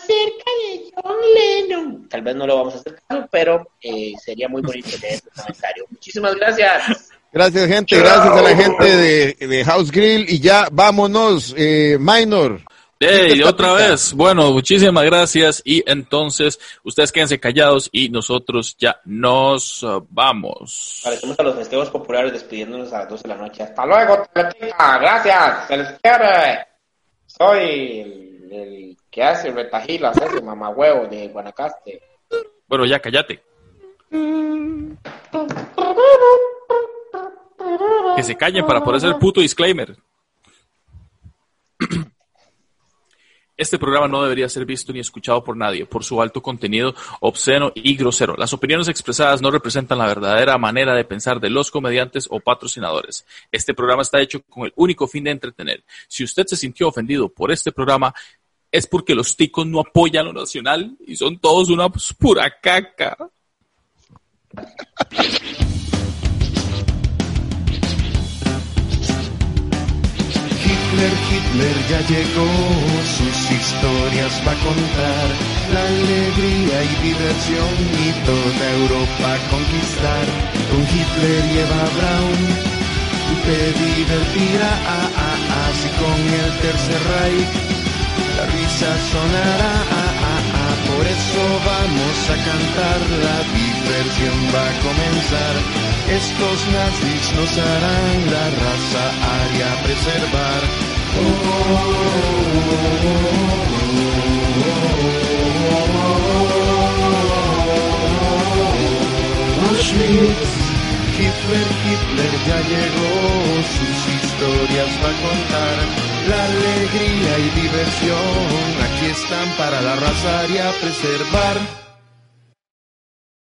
acerca de John Lennon. Tal vez no lo vamos a hacer caso, pero eh, sería muy bonito leer este comentario. Muchísimas gracias. Gracias, gente. Gracias a la gente de, de House Grill. Y ya vámonos, eh, Minor. Hey, otra vez. Bueno, muchísimas gracias. Y entonces, ustedes quédense callados y nosotros ya nos uh, vamos. Parecemos a los festejos populares despidiéndonos a las 12 de la noche. Hasta luego, Teletica. Gracias. Se les quiere. Soy el, el que hace retajilas, ese mamahuevo de Guanacaste. Bueno, ya cállate. Que se callen para poder hacer el puto disclaimer. Este programa no debería ser visto ni escuchado por nadie por su alto contenido obsceno y grosero. Las opiniones expresadas no representan la verdadera manera de pensar de los comediantes o patrocinadores. Este programa está hecho con el único fin de entretener. Si usted se sintió ofendido por este programa, es porque los ticos no apoyan lo nacional y son todos una pura caca. Hitler, Hitler ya llegó, sus historias va a contar, la alegría y diversión y toda Europa conquistar. Con Hitler lleva Brown, te divertirá, ah, ah, así con el Tercer Reich, la risa sonará, ah, ah, ah, por eso vamos a cantar, la diversión va a comenzar. Estos nazis nos harán la raza aria preservar. Auschwitz, Hitler, Hitler ya llegó, sus historias va a contar. La alegría y diversión aquí están para la raza aria preservar.